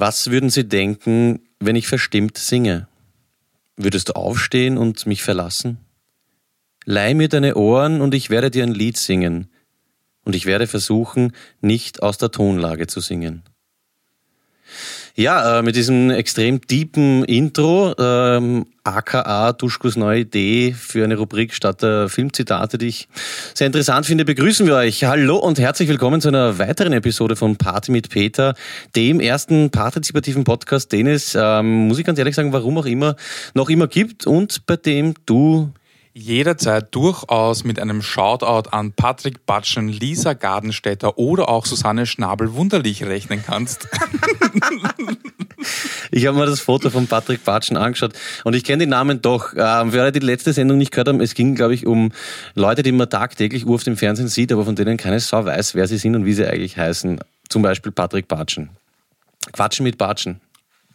Was würden Sie denken, wenn ich verstimmt singe? Würdest du aufstehen und mich verlassen? Leih mir deine Ohren und ich werde dir ein Lied singen. Und ich werde versuchen, nicht aus der Tonlage zu singen. Ja, äh, mit diesem extrem deepen Intro, ähm, aka Duschkos neue Idee für eine Rubrik statt der Filmzitate, die ich sehr interessant finde, begrüßen wir euch. Hallo und herzlich willkommen zu einer weiteren Episode von Party mit Peter, dem ersten partizipativen Podcast, den es, ähm, muss ich ganz ehrlich sagen, warum auch immer, noch immer gibt und bei dem du jederzeit durchaus mit einem Shoutout an Patrick Batschen, Lisa Gardenstädter oder auch Susanne Schnabel-Wunderlich rechnen kannst. ich habe mir das Foto von Patrick Batschen angeschaut und ich kenne den Namen doch. Ähm, wer die letzte Sendung nicht gehört haben, es ging, glaube ich, um Leute, die man tagtäglich Uhr auf dem Fernsehen sieht, aber von denen keine Sau weiß, wer sie sind und wie sie eigentlich heißen. Zum Beispiel Patrick Batschen. Quatschen mit Batschen.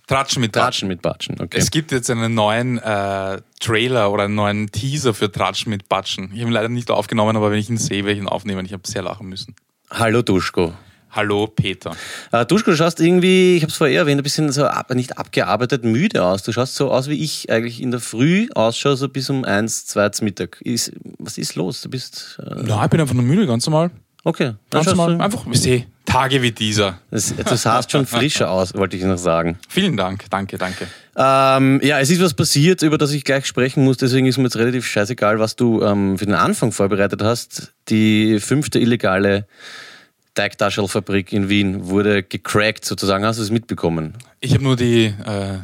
Tratschen mit Tratschen. mit Batschen, okay. Es gibt jetzt einen neuen äh, Trailer oder einen neuen Teaser für Tratschen mit Batschen. Ich habe ihn leider nicht aufgenommen, aber wenn ich ihn sehe, werde ich ihn aufnehmen. Ich habe sehr lachen müssen. Hallo Duschko. Hallo Peter. Äh, Duschko, du schaust irgendwie, ich habe es vorher erwähnt, ein bisschen so ab, nicht abgearbeitet, müde aus. Du schaust so aus, wie ich eigentlich in der Früh ausschaue, so bis um eins, zwei Mittag. Ist, was ist los? Du bist... Äh Nein, ich bin einfach nur müde, ganz normal. Okay. Ganz normal. Einfach, ich sehe Tage wie dieser. Das, du sahst schon frischer aus, wollte ich noch sagen. Vielen Dank, danke, danke. Ähm, ja, es ist was passiert, über das ich gleich sprechen muss, deswegen ist mir jetzt relativ scheißegal, was du ähm, für den Anfang vorbereitet hast. Die fünfte illegale Teigtaschelfabrik in Wien wurde gecrackt sozusagen. Hast du es mitbekommen? Ich habe nur die äh,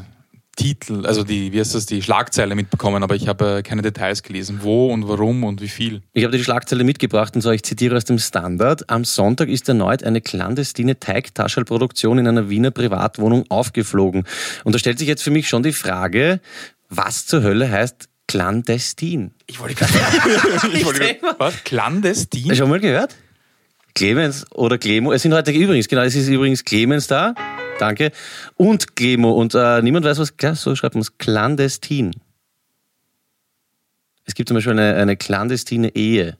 Titel, also die, wie heißt das, die Schlagzeile mitbekommen, aber ich habe äh, keine Details gelesen. Wo und warum und wie viel. Ich habe die Schlagzeile mitgebracht und so, ich zitiere aus dem Standard. Am Sonntag ist erneut eine clandestine Teigtaschelproduktion in einer Wiener Privatwohnung aufgeflogen. Und da stellt sich jetzt für mich schon die Frage, was zur Hölle heißt clandestin? Ich wollte gerade. ich wollte was? Clandestin? Schon mal gehört? Clemens oder Clemo. Es sind heute übrigens, genau, es ist übrigens Clemens da. Danke. Und Clemo. Und äh, niemand weiß, was, klar, so schreibt man es, clandestin. Es gibt zum Beispiel eine, eine clandestine Ehe.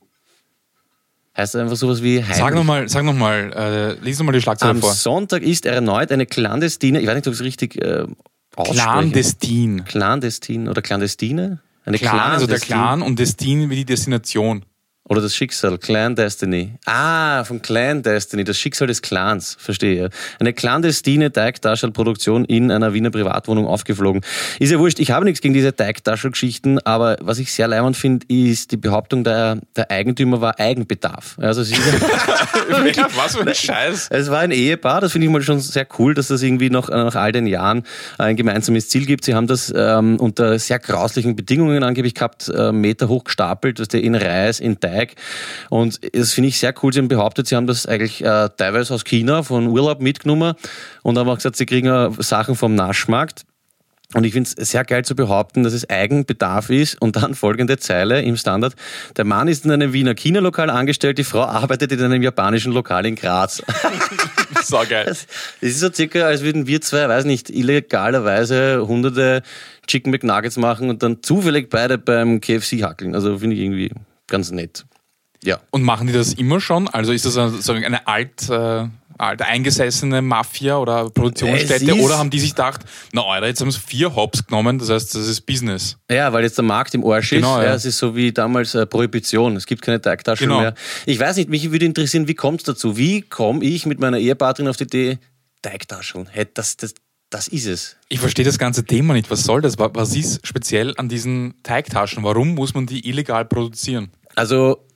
Heißt einfach sowas wie heimlich. Sag nochmal, sag nochmal, äh, lies nochmal die Schlagzeile Am vor. Am Sonntag ist erneut eine clandestine, ich weiß nicht, ob ich es richtig äh, Clandestin. Clandestin oder clandestine? Eine Clan, also der Clan und Destin wie die Destination. Oder das Schicksal, Clan Destiny. Ah, von Clan Destiny, das Schicksal des Clans, verstehe. Eine clandestine Teigtaschelproduktion in einer Wiener Privatwohnung aufgeflogen. Ist ja wurscht, ich habe nichts gegen diese Teigtaschelgeschichten, aber was ich sehr leimend finde, ist die Behauptung, der, der Eigentümer war Eigenbedarf. Also es ist was für ein Scheiß. Es war ein Ehepaar, das finde ich mal schon sehr cool, dass das irgendwie noch nach all den Jahren ein gemeinsames Ziel gibt. Sie haben das ähm, unter sehr grauslichen Bedingungen angeblich gehabt, äh, Meter hoch gestapelt, dass der in Reis, in Teig Teig. Und das finde ich sehr cool. Sie haben behauptet, sie haben das eigentlich äh, teilweise aus China von Urlaub mitgenommen und haben auch gesagt, sie kriegen äh, Sachen vom Naschmarkt. Und ich finde es sehr geil zu behaupten, dass es Eigenbedarf ist. Und dann folgende Zeile im Standard. Der Mann ist in einem Wiener Kinalokal angestellt, die Frau arbeitet in einem japanischen Lokal in Graz. so geil. Das ist so circa, als würden wir zwei, weiß nicht, illegalerweise hunderte Chicken McNuggets machen und dann zufällig beide beim KFC hackeln. Also finde ich irgendwie ganz nett. Ja. Und machen die das immer schon? Also ist das eine, eine alt, äh, alt eingesessene Mafia oder Produktionsstätte oder haben die sich gedacht, na Alter, jetzt haben sie vier Hops genommen, das heißt, das ist Business. Ja, weil jetzt der Markt im Arsch genau, ist. Ja. ja. es ist so wie damals äh, Prohibition. Es gibt keine Teigtaschen genau. mehr. Ich weiß nicht, mich würde interessieren, wie kommt es dazu? Wie komme ich mit meiner Ehepartnerin auf die Idee, Teigtaschen? Hey, das, das, das ist es. Ich verstehe das ganze Thema nicht. Was soll das? Was ist speziell an diesen Teigtaschen? Warum muss man die illegal produzieren? Also,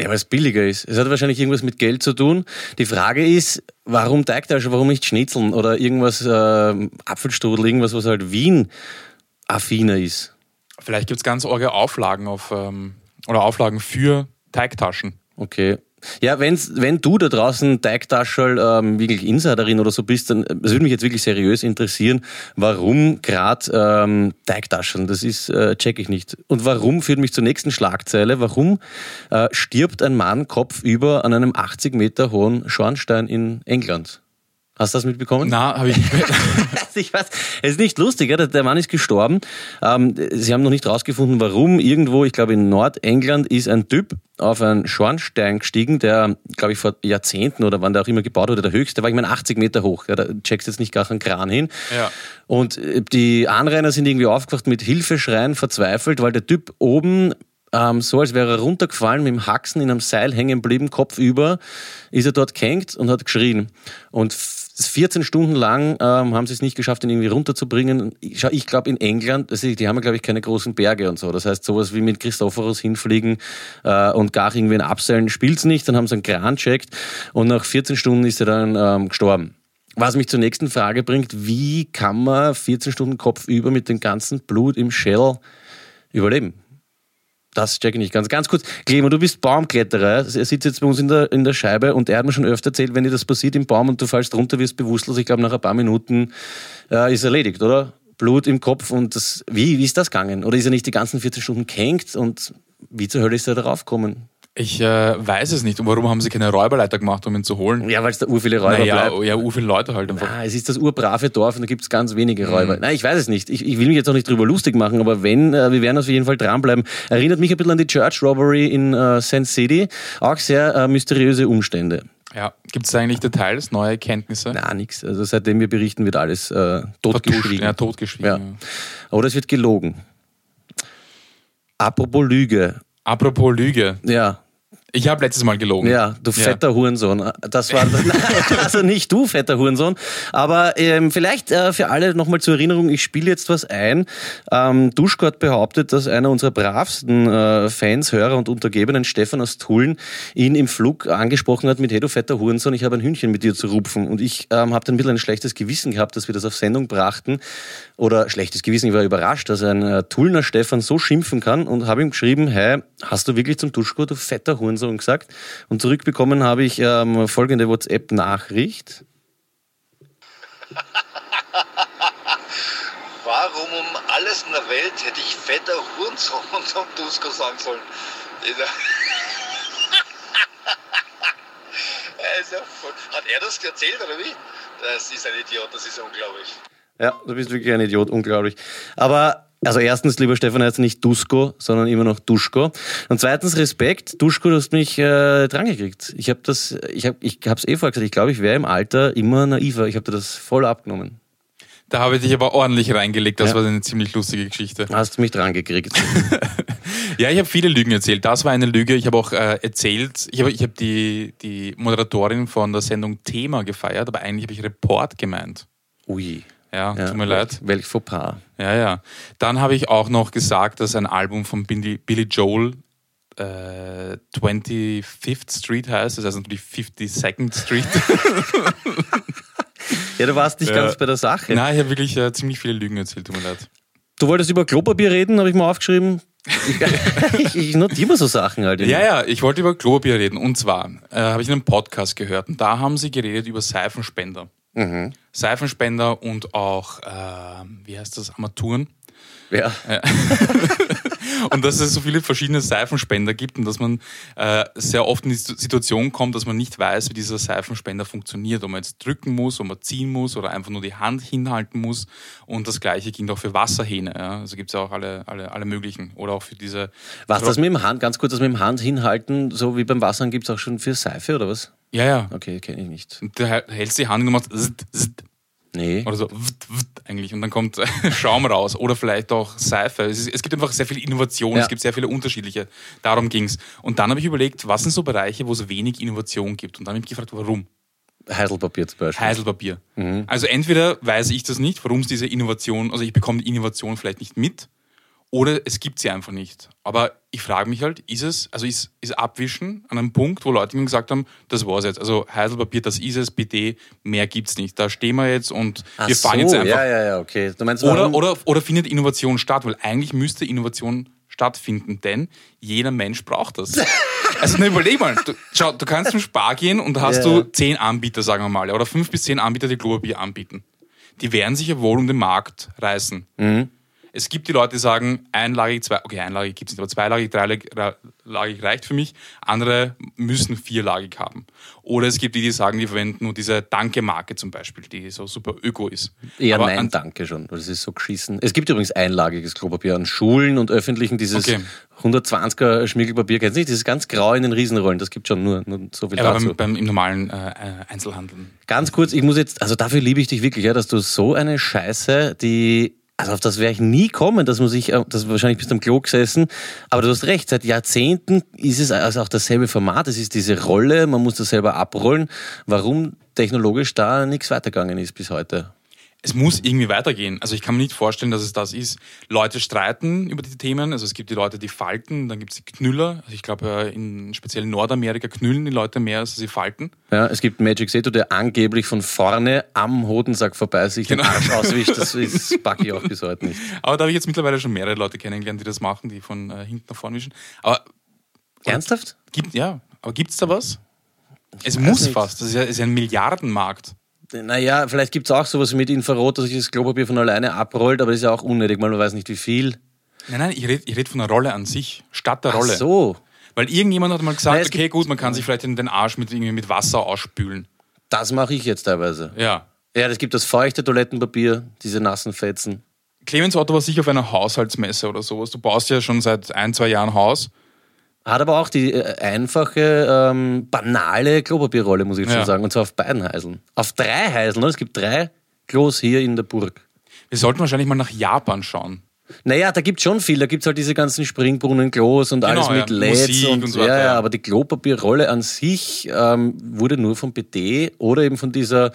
ja, weil es billiger ist. Es hat wahrscheinlich irgendwas mit Geld zu tun. Die Frage ist, warum Teigtasche, warum nicht Schnitzeln oder irgendwas, äh, Apfelstrudel, irgendwas, was halt Wien-affiner ist. Vielleicht gibt es ganz arge Auflagen auf, ähm, oder Auflagen für Teigtaschen. Okay. Ja, wenn's, wenn du da draußen Teigtaschel ähm, wirklich Insiderin oder so bist, dann das würde mich jetzt wirklich seriös interessieren, warum gerade ähm, Teigtascheln, das ist, äh, check ich nicht. Und warum führt mich zur nächsten Schlagzeile, warum äh, stirbt ein Mann kopfüber an einem 80 Meter hohen Schornstein in England? Hast du das mitbekommen? Na, habe ich nicht ich weiß, es ist nicht lustig, ja? der Mann ist gestorben. Ähm, sie haben noch nicht rausgefunden, warum. Irgendwo, ich glaube in Nordengland, ist ein Typ auf einen Schornstein gestiegen, der, glaube ich, vor Jahrzehnten oder wann der auch immer gebaut wurde, der höchste, war ich meine 80 Meter hoch. Ja, da checkst jetzt nicht gar einen Kran hin. Ja. Und äh, die Anrainer sind irgendwie aufgewacht mit Hilfeschreien, verzweifelt, weil der Typ oben ähm, so als wäre er runtergefallen, mit dem Haxen in einem Seil hängen geblieben, Kopf über, ist er dort gehängt und hat geschrien. Und 14 Stunden lang ähm, haben sie es nicht geschafft, ihn irgendwie runterzubringen. Ich, ich glaube, in England, also die haben, glaube ich, keine großen Berge und so. Das heißt, sowas wie mit Christophorus hinfliegen äh, und gar irgendwie in Abseilen spielt's nicht. Dann haben sie einen Kran checkt und nach 14 Stunden ist er dann ähm, gestorben. Was mich zur nächsten Frage bringt, wie kann man 14 Stunden Kopf über mit dem ganzen Blut im Shell überleben? Das check ich nicht ganz. Ganz kurz, Clemo, du bist Baumkletterer. Er sitzt jetzt bei uns in der, in der Scheibe und er hat mir schon öfter erzählt, wenn dir das passiert im Baum und du fallst runter, wirst bewusstlos, ich glaube, nach ein paar Minuten äh, ist erledigt, oder? Blut im Kopf und das, wie, wie ist das gegangen? Oder ist er nicht die ganzen 14 Stunden gehängt und wie zur Hölle ist er darauf gekommen? Ich äh, weiß es nicht. Und warum haben sie keine Räuberleiter gemacht, um ihn zu holen? Ja, weil es da ur viele Räuber naja, bleibt. Ja, ur viele Leute halt einfach. Ah, es ist das urbrave Dorf und da gibt es ganz wenige Räuber. Mhm. Nein, ich weiß es nicht. Ich, ich, will mich jetzt auch nicht drüber lustig machen, aber wenn, äh, wir werden auf jeden Fall dranbleiben. Erinnert mich ein bisschen an die Church Robbery in äh, Sand City. Auch sehr äh, mysteriöse Umstände. Ja, gibt es eigentlich Details, neue Erkenntnisse? Nein, nichts. Also seitdem wir berichten, wird alles äh, totgeschwiegen. Ja, totgeschwiegen. Ja. Ja. Oder es wird gelogen. Apropos Lüge. Apropos Lüge. Ja, ich habe letztes Mal gelogen. Ja, du fetter ja. Hurensohn. Das war also nicht du, fetter Hurensohn. Aber ähm, vielleicht äh, für alle nochmal zur Erinnerung, ich spiele jetzt was ein. Ähm, Duschko hat behauptet, dass einer unserer bravsten äh, Fans, Hörer und Untergebenen, Stefan aus Tulln, ihn im Flug angesprochen hat mit Hey du fetter Hurensohn, ich habe ein Hühnchen mit dir zu rupfen. Und ich ähm, habe dann ein bisschen ein schlechtes Gewissen gehabt, dass wir das auf Sendung brachten. Oder schlechtes Gewissen, ich war überrascht, dass ein äh, Tullner Stefan so schimpfen kann und habe ihm geschrieben, hey, hast du wirklich zum Duschko, du fetter Hurensohn? Hurensohn gesagt. Und zurückbekommen habe ich ähm, folgende WhatsApp-Nachricht. Warum um alles in der Welt hätte ich fetter Hurensohn zum Dusko sagen sollen? also, hat er das erzählt oder wie? Das ist ein Idiot, das ist unglaublich. Ja, du bist wirklich ein Idiot, unglaublich. Aber also erstens, lieber Stefan, heißt nicht Dusko, sondern immer noch Duschko. Und zweitens Respekt, Duschko, du hast mich äh, drangekriegt. Ich habe das, ich habe, ich habe es eh vorher gesagt. Ich glaube, ich wäre im Alter immer naiver. Ich habe dir das voll abgenommen. Da habe ich dich aber ordentlich reingelegt. Das ja. war eine ziemlich lustige Geschichte. Hast du mich drangekriegt? ja, ich habe viele Lügen erzählt. Das war eine Lüge. Ich habe auch äh, erzählt, ich habe ich hab die, die Moderatorin von der Sendung Thema gefeiert, aber eigentlich habe ich Report gemeint. Ui. Ja, ja, tut mir leid. Welch Fauxpas. Ja, ja. Dann habe ich auch noch gesagt, dass ein Album von Billy, Billy Joel äh, 25th Street heißt, das heißt natürlich 52nd Street. ja, du warst nicht ja. ganz bei der Sache. Nein, ich habe wirklich äh, ziemlich viele Lügen erzählt, tut mir leid. Du wolltest über Klopapier reden, habe ich mal aufgeschrieben. ich, ich notiere immer so Sachen halt. Ja, ja, ich wollte über Klopapier reden. Und zwar äh, habe ich in einem Podcast gehört und da haben sie geredet über Seifenspender. Mhm. Seifenspender und auch, äh, wie heißt das, Armaturen. Ja. und dass es so viele verschiedene Seifenspender gibt und dass man äh, sehr oft in die Situation kommt, dass man nicht weiß, wie dieser Seifenspender funktioniert, ob man jetzt drücken muss, ob man ziehen muss oder einfach nur die Hand hinhalten muss. Und das gleiche ging auch für Wasserhähne. Ja. Also gibt es ja auch alle, alle, alle möglichen. Oder auch für diese. Was das mit dem Hand, ganz kurz, das mit dem Hand hinhalten, so wie beim Wassern gibt es auch schon für Seife oder was? Ja, ja. Okay, kenne ich nicht. Und du hältst die Hand und machst zzzt, zzzt. Nee. Oder so wt, wt, eigentlich. Und dann kommt Schaum raus. Oder vielleicht auch Seife. Es, ist, es gibt einfach sehr viel Innovation. Ja. Es gibt sehr viele unterschiedliche. Darum ging's. Und dann habe ich überlegt, was sind so Bereiche, wo es wenig Innovation gibt? Und dann habe ich gefragt, warum? Heiselpapier zum Beispiel. Heiselpapier. Mhm. Also entweder weiß ich das nicht, warum es diese Innovation, also ich bekomme die Innovation vielleicht nicht mit, oder es gibt sie einfach nicht. Aber ich frage mich halt, ist es, also ist, ist Abwischen an einem Punkt, wo Leute mir gesagt haben, das war's jetzt. Also Heidelpapier, das ist es, bitte, mehr gibt's nicht. Da stehen wir jetzt und Ach wir fahren so, jetzt einfach. Ja, ja, ja, okay. Du meinst, oder, oder, oder findet Innovation statt? Weil eigentlich müsste Innovation stattfinden, denn jeder Mensch braucht das. Also ne, überleg mal, du, schau, du kannst zum Spar gehen und da hast ja. du zehn Anbieter, sagen wir mal, oder fünf bis zehn Anbieter, die Klopapier anbieten. Die werden sich ja wohl um den Markt reißen. Mhm. Es gibt die Leute, die sagen, einlagig, zwei, okay, einlagig gibt es nicht, aber zweilagig, dreilagig reicht für mich. Andere müssen vierlagig haben. Oder es gibt die, die sagen, die verwenden nur diese Danke-Marke zum Beispiel, die so super öko ist. Eher aber nein, an- danke schon. Das ist so geschissen. Es gibt übrigens einlagiges Klopapier an Schulen und öffentlichen, dieses Okay. 120er Schmiergelpapier, kennst du nicht? Dieses ganz grau in den Riesenrollen, das gibt schon nur, nur so viel Aber dazu. beim, beim, im normalen äh, Einzelhandel. Ganz kurz, ich muss jetzt, also dafür liebe ich dich wirklich, ja, dass du so eine Scheiße, die, also auf das wäre ich nie kommen, dass man sich, äh, das wahrscheinlich bist du am Klo gesessen, aber du hast recht, seit Jahrzehnten ist es also auch dasselbe Format, es ist diese Rolle, man muss das selber abrollen. Warum technologisch da nichts weitergegangen ist bis heute? Es muss irgendwie weitergehen. Also ich kann mir nicht vorstellen, dass es das ist. Leute streiten über die Themen. Also es gibt die Leute, die falten, dann gibt es die Knüller. Also ich glaube, äh, in speziell Nordamerika knüllen die Leute mehr, als sie falten. Ja, es gibt Magic Seto, der angeblich von vorne am Hodensack vorbei sich den Genau. Arsch auswischt. Das ist packe ich auch bis heute nicht. Aber da habe ich jetzt mittlerweile schon mehrere Leute kennengelernt, die das machen, die von äh, hinten nach vorne wischen. Aber Ernsthaft? gibt ja, aber gibt es da was? Es muss nicht. fast. Das ist ja, ist ja ein Milliardenmarkt. Naja, vielleicht gibt es auch sowas mit Infrarot, dass sich das Klopapier von alleine abrollt, aber das ist ja auch unnötig, weil man weiß nicht wie viel. Nein, nein, ich rede red von der Rolle an sich, statt der Rolle. Ach so. Weil irgendjemand hat mal gesagt, es okay, gut, man kann sich vielleicht den, den Arsch mit, irgendwie mit Wasser ausspülen. Das mache ich jetzt teilweise. Ja. Ja, es gibt das feuchte Toilettenpapier, diese nassen Fetzen. Clemens Otto war sicher auf einer Haushaltsmesse oder sowas. Du baust ja schon seit ein, zwei Jahren Haus. Hat aber auch die äh, einfache, ähm, banale Klopapierrolle, muss ich jetzt Ja. schon sagen. Und zwar auf beiden Heiseln. Auf drei Heiseln. Es gibt drei Klos hier in der Burg. Wir sollten wahrscheinlich mal nach Japan schauen. Naja, da gibt es schon viel. Da gibt es halt diese ganzen Springbrunnen-Klos und alles Genau, mit ja. LEDs. Musik und, und so ja, weiter, ja, ja. aber die Klopapierrolle an sich ähm, wurde nur vom BD oder eben von dieser,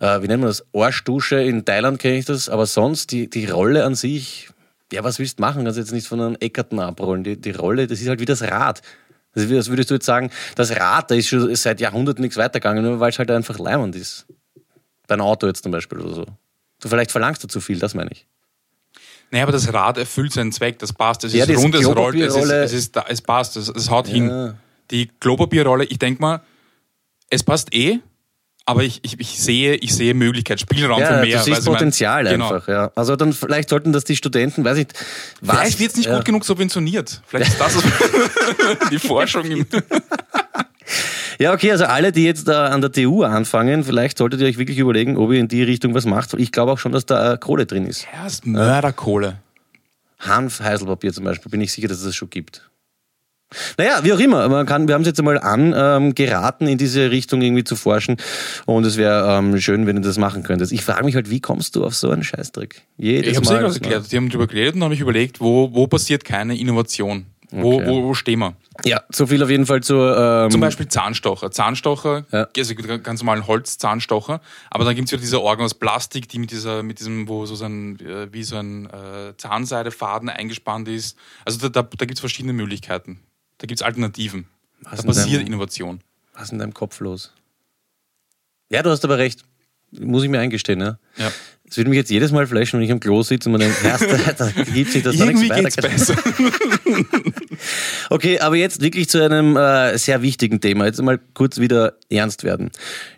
äh, wie nennt man das, Arschdusche in Thailand kenne ich das. Aber sonst, die, die Rolle an sich, ja, was willst du machen? Kannst jetzt nicht von einem Eckerten abrollen. Die, die Rolle, das ist halt wie das Rad. Das ist als würdest du jetzt sagen, das Rad, da ist schon seit Jahrhunderten nichts weitergegangen, nur weil es halt einfach leimend ist. Bei einem Auto jetzt zum Beispiel oder so. Du vielleicht verlangst du zu viel, das meine ich. Naja, aber das Rad erfüllt seinen Zweck. Das passt. Es Ja, ist rund, es rollt, es, ist, es, ist da, es passt. Es, es haut Ja. hin. Die Klopapierrolle, ich denke mal, es passt eh, aber ich, ich, ich, sehe, ich sehe Möglichkeit, Spielraum für Ja, mehr. du siehst du, ich mein- Potenzial Genau. einfach. Ja. Also dann vielleicht sollten das die Studenten, weiß ich, was, Vielleicht wird es nicht ja. gut genug subventioniert. Vielleicht ist das die Forschung. Im Ja, okay, also alle, die jetzt da an der TU anfangen, vielleicht solltet ihr euch wirklich überlegen, ob ihr in die Richtung was macht. Ich glaube auch schon, dass da äh, Kohle drin ist. Erst Mörderkohle. Hanf, Heiselpapier zum Beispiel, bin ich sicher, dass es das schon gibt. Naja, wie auch immer, man kann, wir haben es jetzt einmal an, ähm, in diese Richtung irgendwie zu forschen und es wäre ähm, schön, wenn du das machen könntest. Ich frage mich halt, wie kommst du auf so einen Scheißdreck? Jedes Ich habe es eh gerade erklärt. Die haben darüber geredet und habe ich überlegt, wo, wo passiert keine Innovation? Wo, Okay. wo, wo stehen wir? Ja, so viel auf jeden Fall zur... Ähm, Zum Beispiel Zahnstocher. Zahnstocher, Ja. also ganz normalen Holzzahnstocher, aber dann gibt es wieder diese Orgel aus Plastik, die mit dieser, mit diesem, wo so ein, äh, wie so ein äh, Zahnseidefaden eingespannt ist. Also da, da, da gibt es verschiedene Möglichkeiten. Da gibt es Alternativen. Was da passiert deinem- Innovation. Was ist in deinem Kopf los? Ja, du hast aber recht. Muss ich mir eingestehen, ja. Ja. Es würde mich jetzt jedes Mal flashen, wenn ich am Klo sitze und man denkt, erst, da gibt sich das da nichts geht's weiter. besser. Okay, aber jetzt wirklich zu einem äh, sehr wichtigen Thema. Jetzt mal kurz wieder ernst werden.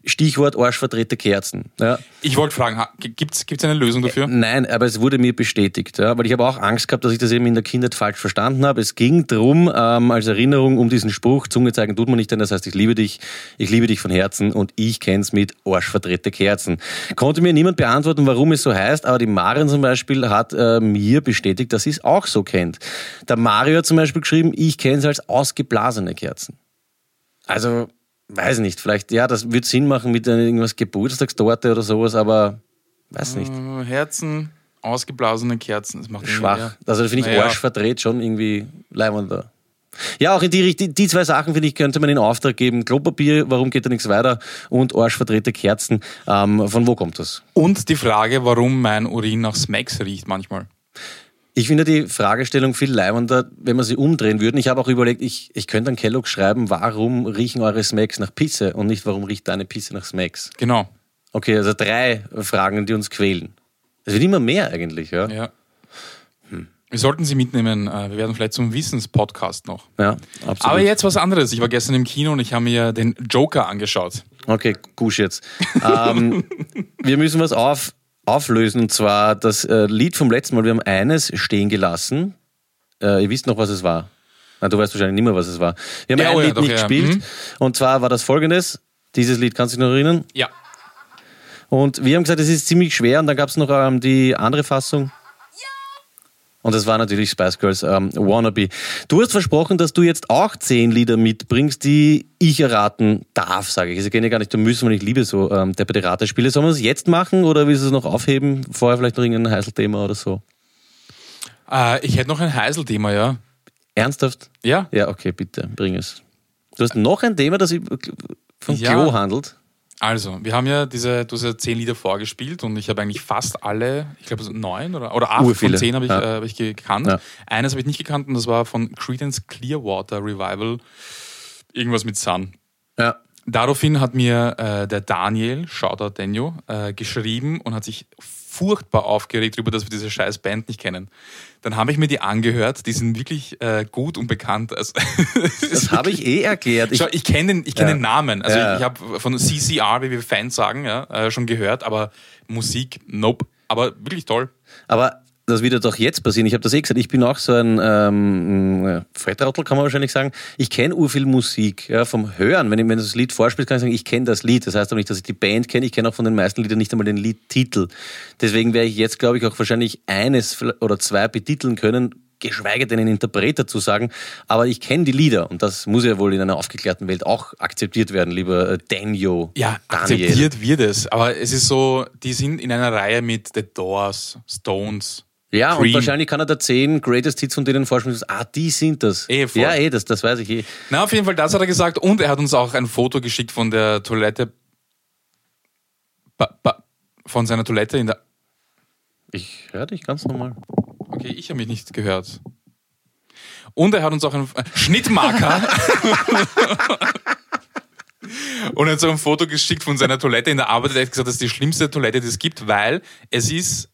Stichwort Arschverdrehte Kerzen. Ja. Ich wollte fragen, gibt es eine Lösung dafür? Nein, aber es wurde mir bestätigt, ja, weil ich habe auch Angst gehabt, dass ich das eben in der Kindheit falsch verstanden habe. Es ging drum ähm, als Erinnerung um diesen Spruch, Zunge zeigen tut man nicht, denn das heißt, ich liebe dich, ich liebe dich von Herzen und ich kenn's mit Arschverdrehte Kerzen. Konnte mir niemand beantworten, warum es so heißt, aber die Marion zum Beispiel hat äh, mir bestätigt, dass sie es auch so kennt. Der Mario hat zum Beispiel geschrieben, ich kenne es als ausgeblasene Kerzen. Also, weiß nicht, vielleicht, ja, das wird Sinn machen mit irgendwas Geburtstagstorte oder sowas, aber weiß nicht. Äh, Herzen, ausgeblasene Kerzen. Das macht schwach. Also finde ich Naja. Arsch verdreht schon irgendwie leibender. Ja, auch in die Richtung, die zwei Sachen, finde ich, könnte man in Auftrag geben. Klopapier, warum geht da nichts weiter? Und arschverdrehte Kerzen. Ähm, von wo kommt das? Und die Frage, warum mein Urin nach Smacks riecht manchmal. Ich finde die Fragestellung viel leibender, wenn wir sie umdrehen würden. Ich habe auch überlegt, ich, ich könnte an Kellogg schreiben, warum riechen eure Smacks nach Pisse und nicht, warum riecht deine Pisse nach Smacks? Genau. Okay, also drei Fragen, die uns quälen. Es wird immer mehr eigentlich, ja. Ja. Wir sollten sie mitnehmen. Äh, Wir werden vielleicht zum Wissenspodcast noch. Ja, absolut. Aber jetzt was anderes. Ich war gestern im Kino und ich habe mir den Joker angeschaut. Okay, Gusch jetzt. ähm, wir müssen was auf, auflösen. Und zwar das äh, Lied vom letzten Mal. Wir haben eines stehen gelassen. Äh, ihr wisst noch, was es war. Na, du weißt wahrscheinlich nicht mehr, was es war. Wir haben Ja, ein oh ja, Lied doch, nicht ja. gespielt. Mhm. Und zwar war das folgendes. Dieses Lied, kannst du dich noch erinnern? Ja. Und wir haben gesagt, es ist ziemlich schwer. Und dann gab es noch ähm, die andere Fassung. Und das war natürlich Spice Girls ähm, Wannabe. Du hast versprochen, dass du jetzt auch zehn Lieder mitbringst, die ich erraten darf, sage ich. Sie gehen ja gar nicht, da müssen wir nicht liebe so ähm, depperte Ratespiele. Sollen wir es jetzt machen oder willst du es noch aufheben? Vorher vielleicht noch irgendein Heißelthema oder so? Äh, ich hätte noch ein Heißel-Thema, ja. Ernsthaft? Ja. Ja, okay, bitte, bring es. Du hast noch ein Thema, das von Ja. Klo handelt. Also, wir haben ja diese, du hast ja zehn Lieder vorgespielt und ich habe eigentlich fast alle, ich glaube so neun oder, oder acht Urviele, von zehn habe ich, ja. äh, hab ich gekannt. Ja. Eines habe ich nicht gekannt und das war von Credence Clearwater Revival, irgendwas mit Sun. Ja. Daraufhin hat mir äh, der Daniel, Shoutout Daniel, äh, geschrieben und hat sich furchtbar aufgeregt darüber, dass wir diese scheiß Band nicht kennen. Dann habe ich mir die angehört, die sind wirklich äh, gut und bekannt. Also, Das habe ich eh erklärt. Ich, Schau, ich kenne den, ich kenn Ja. den Namen. Also Ja. ich, ich habe von CCR, wie wir Fans sagen, ja, äh, schon gehört, aber Musik, nope. Aber wirklich toll. Aber das wird ja doch jetzt passieren. Ich habe das eh gesagt. Ich bin auch so ein ähm, Frettrottel, kann man wahrscheinlich sagen. Ich kenne urviel Musik ja, vom Hören. Wenn, ich, wenn du das Lied vorspielst, kann ich sagen, ich kenne das Lied. Das heißt aber nicht, dass ich die Band kenne. Ich kenne auch von den meisten Liedern nicht einmal den Liedtitel. Deswegen werde ich jetzt, glaube ich, auch wahrscheinlich eines oder zwei betiteln können, geschweige denn einen Interpreter zu sagen. Aber ich kenne die Lieder und das muss ja wohl in einer aufgeklärten Welt auch akzeptiert werden, lieber äh, Daniel. Ja, Daniel. akzeptiert wird es. Aber es ist so, die sind in einer Reihe mit The Doors, Stones. Ja, und Cream. wahrscheinlich kann er da zehn Greatest Hits von denen vorspielen. Ah, die sind das. Eh, voll. ja, eh, das, das weiß ich eh. Na, auf jeden Fall, das hat er gesagt. Und er hat uns auch ein Foto geschickt von der Toilette. Ba, ba, von seiner Toilette in der. Ich höre dich ganz normal. Okay, ich habe mich nicht gehört. Und er hat uns auch einen äh, Schnittmarker und er hat so ein Foto geschickt von seiner Toilette in der Arbeit. Er hat gesagt, das ist die schlimmste Toilette, die es gibt, weil es ist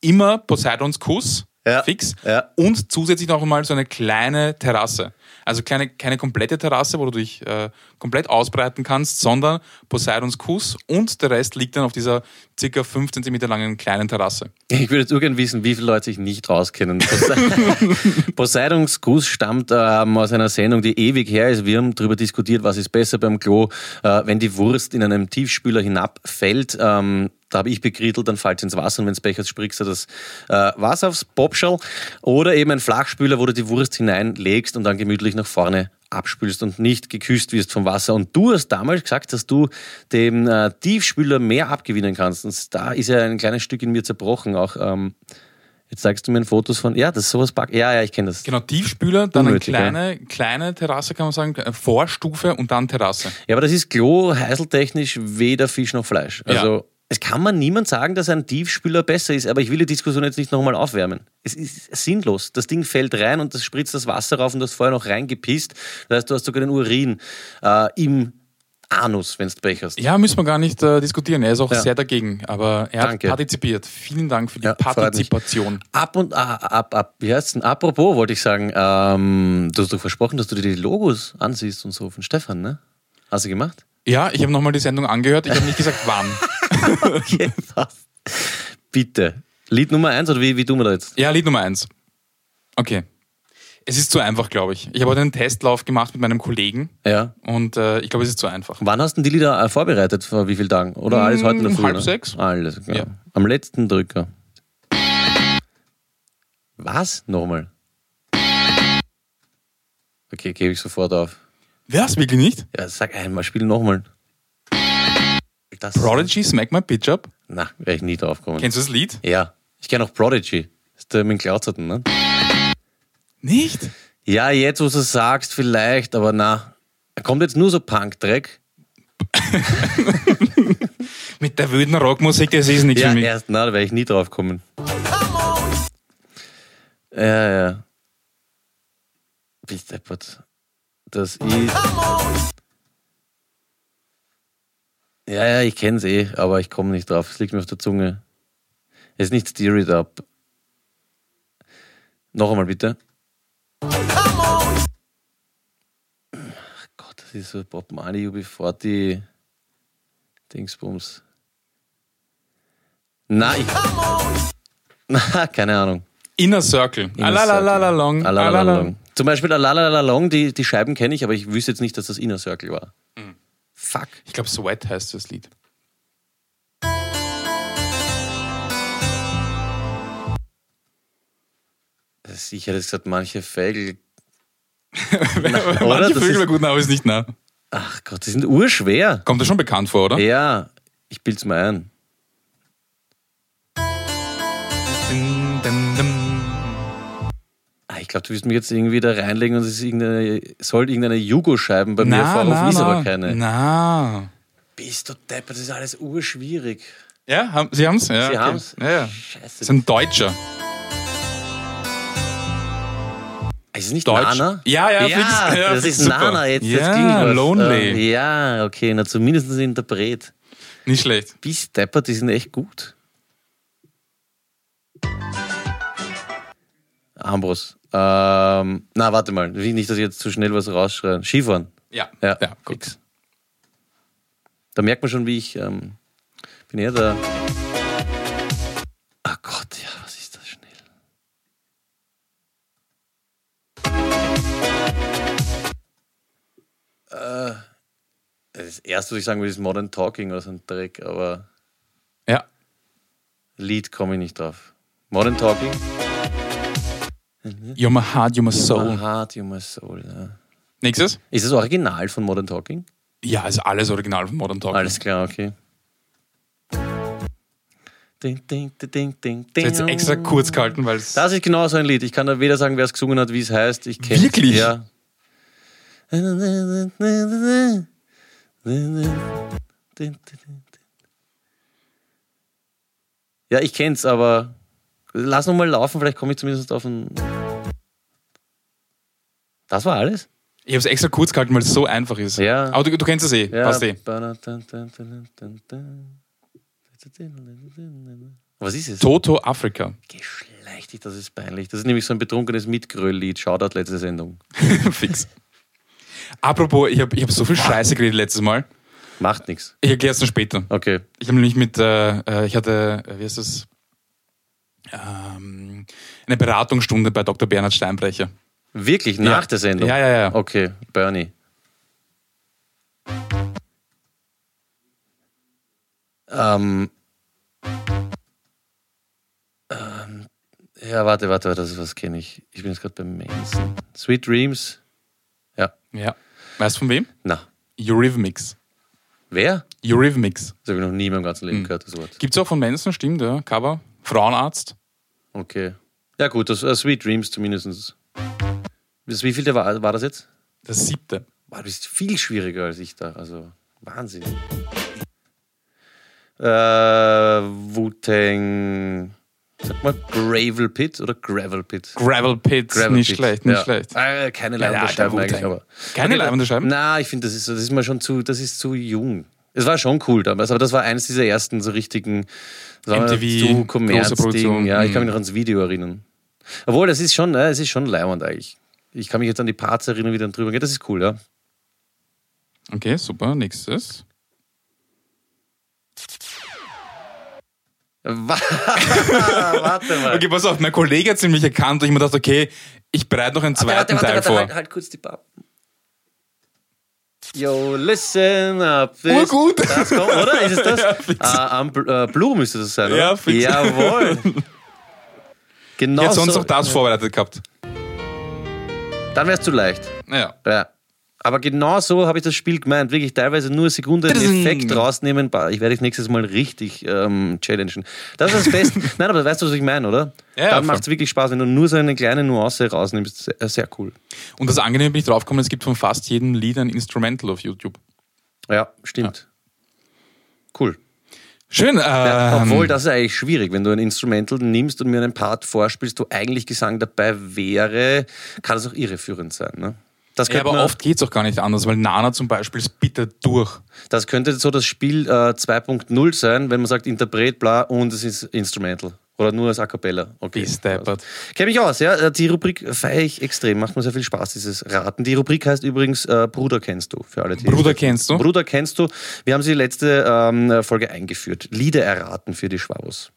immer Poseidons Kuss, Ja, fix, ja. und zusätzlich noch einmal so eine kleine Terrasse. Also keine, keine komplette Terrasse, wo du dich äh, komplett ausbreiten kannst, sondern Poseidons Kuss und der Rest liegt dann auf dieser circa 5 cm langen kleinen Terrasse. Ich würde jetzt urgern wissen, wie viele Leute sich nicht rauskennen. Pose- Poseidons Gruß stammt ähm, aus einer Sendung, die ewig her ist. Wir haben darüber diskutiert, was ist besser beim Klo, äh, wenn die Wurst in einem Tiefspüler hinabfällt. Ähm, da habe ich bekrittelt, dann fällt ins Wasser und wenn es hat, sprichst du das äh, Wasser aufs Popschal. Oder eben ein Flachspüler, wo du die Wurst hineinlegst und dann gemütlich nach vorne abspülst und nicht geküsst wirst vom Wasser. Und du hast damals gesagt, dass du dem äh, Tiefspüler mehr abgewinnen kannst. Und da ist ja ein kleines Stück in mir zerbrochen. Auch ähm, jetzt zeigst du mir Fotos von, ja, das ist sowas back. Ja, ja, ich kenne das. Genau, Tiefspüler, dann Unnötig, eine kleine, kleine Terrasse, kann man sagen, Vorstufe und dann Terrasse. Ja, aber das ist Klo heißeltechnisch weder Fisch noch Fleisch. Also Ja. Es kann man niemand sagen, dass ein Tiefspüler besser ist, aber ich will die Diskussion jetzt nicht nochmal aufwärmen. Es ist sinnlos. Das Ding fällt rein und das spritzt das Wasser rauf und du hast vorher noch reingepisst. Das heißt, du hast sogar den Urin äh, im Anus, wenn du Pech hast. Ja, müssen wir gar nicht äh, diskutieren. Er ist auch Ja. sehr dagegen, aber er hat Danke. partizipiert. Vielen Dank für die Ja. Partizipation. Ab und ah, ab, ab, wie heißt's denn? Apropos, wollte ich sagen, ähm, du hast doch versprochen, dass du dir die Logos ansiehst und so von Stefan, ne? Hast du gemacht? Ja, ich habe nochmal die Sendung angehört. Ich habe nicht gesagt, wann. Okay, passt. Bitte. Lied Nummer eins oder wie, wie tun wir da jetzt? Ja, Lied Nummer eins. Okay. Es ist zu einfach, glaube ich. Ich habe heute einen Testlauf gemacht mit meinem Kollegen Ja. und äh, ich glaube, es ist zu einfach. Wann hast du denn die Lieder äh, vorbereitet? Vor wie vielen Tagen? Oder alles heute in der Mm, Früh? halb ne? sechs. Alles, ja. Ja. Am letzten Drücker. Was? Nochmal. Okay, gebe ich sofort auf. Was? Wirklich nicht? Ja, sag einmal, spiel nochmal. Das, Prodigy, Smack My Bitch Up. Na, wäre ich nie drauf gekommen. Kennst du das Lied? Ja, ich kenne auch Prodigy. Das ist der mit dem Klautzerten, ne? Nicht? Ja, jetzt, wo du es sagst, vielleicht, aber na. Kommt jetzt nur so Punk-Dreck? Mit der wilden Rockmusik, das ist nichts Ja, für mich. erst, na, da wäre ich nie drauf gekommen. Ja, ja. Bist deppert. Das ist. Ja, ja, ich kenn's eh, aber ich komme nicht drauf. Es liegt mir auf der Zunge. Es ist nicht Steer It Up. Noch einmal bitte. Ach Gott, das ist so Bob Marley UB40 Dingsbums. Ich. Na, keine Ahnung. Inner Circle. Alalalalong. Alalalalong. Zum Beispiel Alalalalong, die, die Scheiben kenne ich, aber ich wüsste jetzt nicht, dass das Inner Circle war. Fuck. Ich glaube, Sweat heißt das Lied. Sicher, das gesagt, manche Vögel. Manche oder? Das Vögel ist- gut, aber ist nicht nah. Ach Gott, die sind urschwer. Kommt das schon bekannt vor, oder? Ja, ich bild's mir ein. Ich glaube, du wirst mich jetzt irgendwie da reinlegen und es ist irgendeine, soll irgendeine Jugo-Scheiben bei mir Na, vorrufen, na, ist aber keine. Na. Bist du deppert, das ist alles urschwierig. Ja, haben, Sie haben's? Ja, Sie okay. haben's? Ja, ja. Scheiße. Das ist ein Deutscher. ist es nicht Deutsch. Nana? Ja, ja, ja fix. Ja, das ist super. Nana jetzt. Ja, ging was. Lonely. Äh, ja, okay, na zumindest ein Interpret. Nicht schlecht. Bis deppert, die sind echt gut. Ambros. Ähm, na, warte mal. Nicht, dass ich jetzt zu schnell was rausschreien. Skifahren. Ja, Ja, ja gut. fix. Da merkt man schon, wie ich ähm, bin eher der. Ach Gott, ja, was ist das schnell? Äh, das erste, was ich sagen will, ist Modern Talking oder so ein Dreck, aber Ja. Lied komme ich nicht drauf. Modern Talking? You're my heart, you're my My soul. Heart, you my soul. Ja. Nächstes? Ist das Original von Modern Talking? Ja, also alles original von Modern Talking. Alles klar, okay. Ding, ding, ding, ding, ding, Das ist jetzt extra kurz gehalten, weil. Das ist genau so ein Lied. Ich kann da weder sagen, wer es gesungen hat, wie es heißt. Ich kenn's. Wirklich? Ja. Ja, ich kenn's, aber lass noch mal laufen, vielleicht komme ich zumindest auf ein. Das war alles? Ich habe es extra kurz gehalten, weil es so einfach ist. Ja. Aber du, du kennst es eh. Ja. Passt eh. Was ist es? Toto Afrika. Geschlechtig, das ist peinlich. Das ist nämlich so ein betrunkenes Mitgröll-Lied. Shoutout letzte Sendung. Fix. Apropos, ich habe ich hab so viel Scheiße geredet letztes Mal. Macht nichts. Ich erkläre es dann später. Okay. Ich habe nämlich mit, äh, äh, ich hatte, äh, wie heißt das? Ähm, eine Beratungsstunde bei Dr. Bernhard Steinbrecher. Wirklich, nach der Sendung? Ja, ja, ja. Okay, Bernie. Ähm, ähm, ja, warte, warte, warte, das ist was kenne ich. Ich bin jetzt gerade beim Manson. Sweet Dreams. Ja. Ja. Weißt du von wem? Na, Eurythmics. wer? Eurythmics. Das habe ich noch nie in meinem ganzen. Leben gehört, das Wort. Gibt es auch von Manson, stimmt, ja. Cover. Frauenarzt. Okay. Ja, gut, das, äh, Sweet Dreams zumindest. Bis wie viel war, war das jetzt? Das siebte. Boah, du bist viel schwieriger als ich da. Also, Wahnsinn. Äh, Wu-Tang. Sag mal Gravel Pit oder Gravel Pit? Gravel Pit. Gravel nicht Pit. schlecht, nicht ja. schlecht. Äh, keine Ja, leibende der Scheiben Wu-Tang. eigentlich, aber. Keine Okay, leibende Scheiben? Na, ich finde, das ist, das ist mal schon zu, das ist zu jung. Es war schon cool damals, aber das war eines dieser ersten so richtigen MTV, Kommerz-Ding. Ja, ich kann Mhm. mich noch ans Video erinnern. Obwohl, das ist schon, äh, es ist schon leibend eigentlich. Ich kann mich jetzt an die Parts erinnern, wie dann drüber geht. Das ist cool, ja. Okay, super. Nächstes. Warte mal. Okay, pass auf. Mein Kollege hat es nämlich erkannt und ich mir gedacht, okay, ich bereite noch einen zweiten Teil vor. Halt, halt kurz die Pappen. Yo, listen up. This, Urgut. Das kommt, oder? Ist es das? Ja, am Bl- äh, Blue müsste das sein, oder? Ja, fix. Jawohl. Genau hätte sonst so. noch das vorbereitet gehabt. Dann wäre es zu leicht. Naja. Ja. Aber genau so habe ich das Spiel gemeint. Wirklich teilweise nur eine Sekunde Tadading. Effekt rausnehmen. Ich werde dich nächstes Mal richtig ähm, challengen. Das ist das Beste. Nein, aber weißt du, was ich meine, oder? Ja, ja, Dann macht es wirklich Spaß, wenn du nur so eine kleine Nuance rausnimmst. Sehr, sehr cool. Und das Angenehme bin ich draufgekommen, es gibt von fast jedem Lied ein Instrumental auf YouTube. Ja, stimmt. Cool. Schön. Ja, ähm, obwohl, das ist eigentlich schwierig. Wenn du ein Instrumental nimmst und mir einen Part vorspielst, wo eigentlich Gesang dabei wäre, kann das auch irreführend sein. Ne? Das, ja, aber oft geht es auch gar nicht anders, weil Nana zum Beispiel ist bitte durch. das könnte so das Spiel äh, 2.0 sein, wenn man sagt Interpret, bla, und es ist Instrumental. Oder nur als A Cappella. Okay. Bis deppert. Kenne mich aus, ja. Die Rubrik feiere ich extrem. Macht mir sehr viel Spaß, dieses Raten. Die Rubrik heißt übrigens äh, Bruder kennst du, für alle, die Bruder kennst du? Bruder kennst du. Wir haben sie letzte ähm, Folge eingeführt. Lieder erraten für die Schwabos.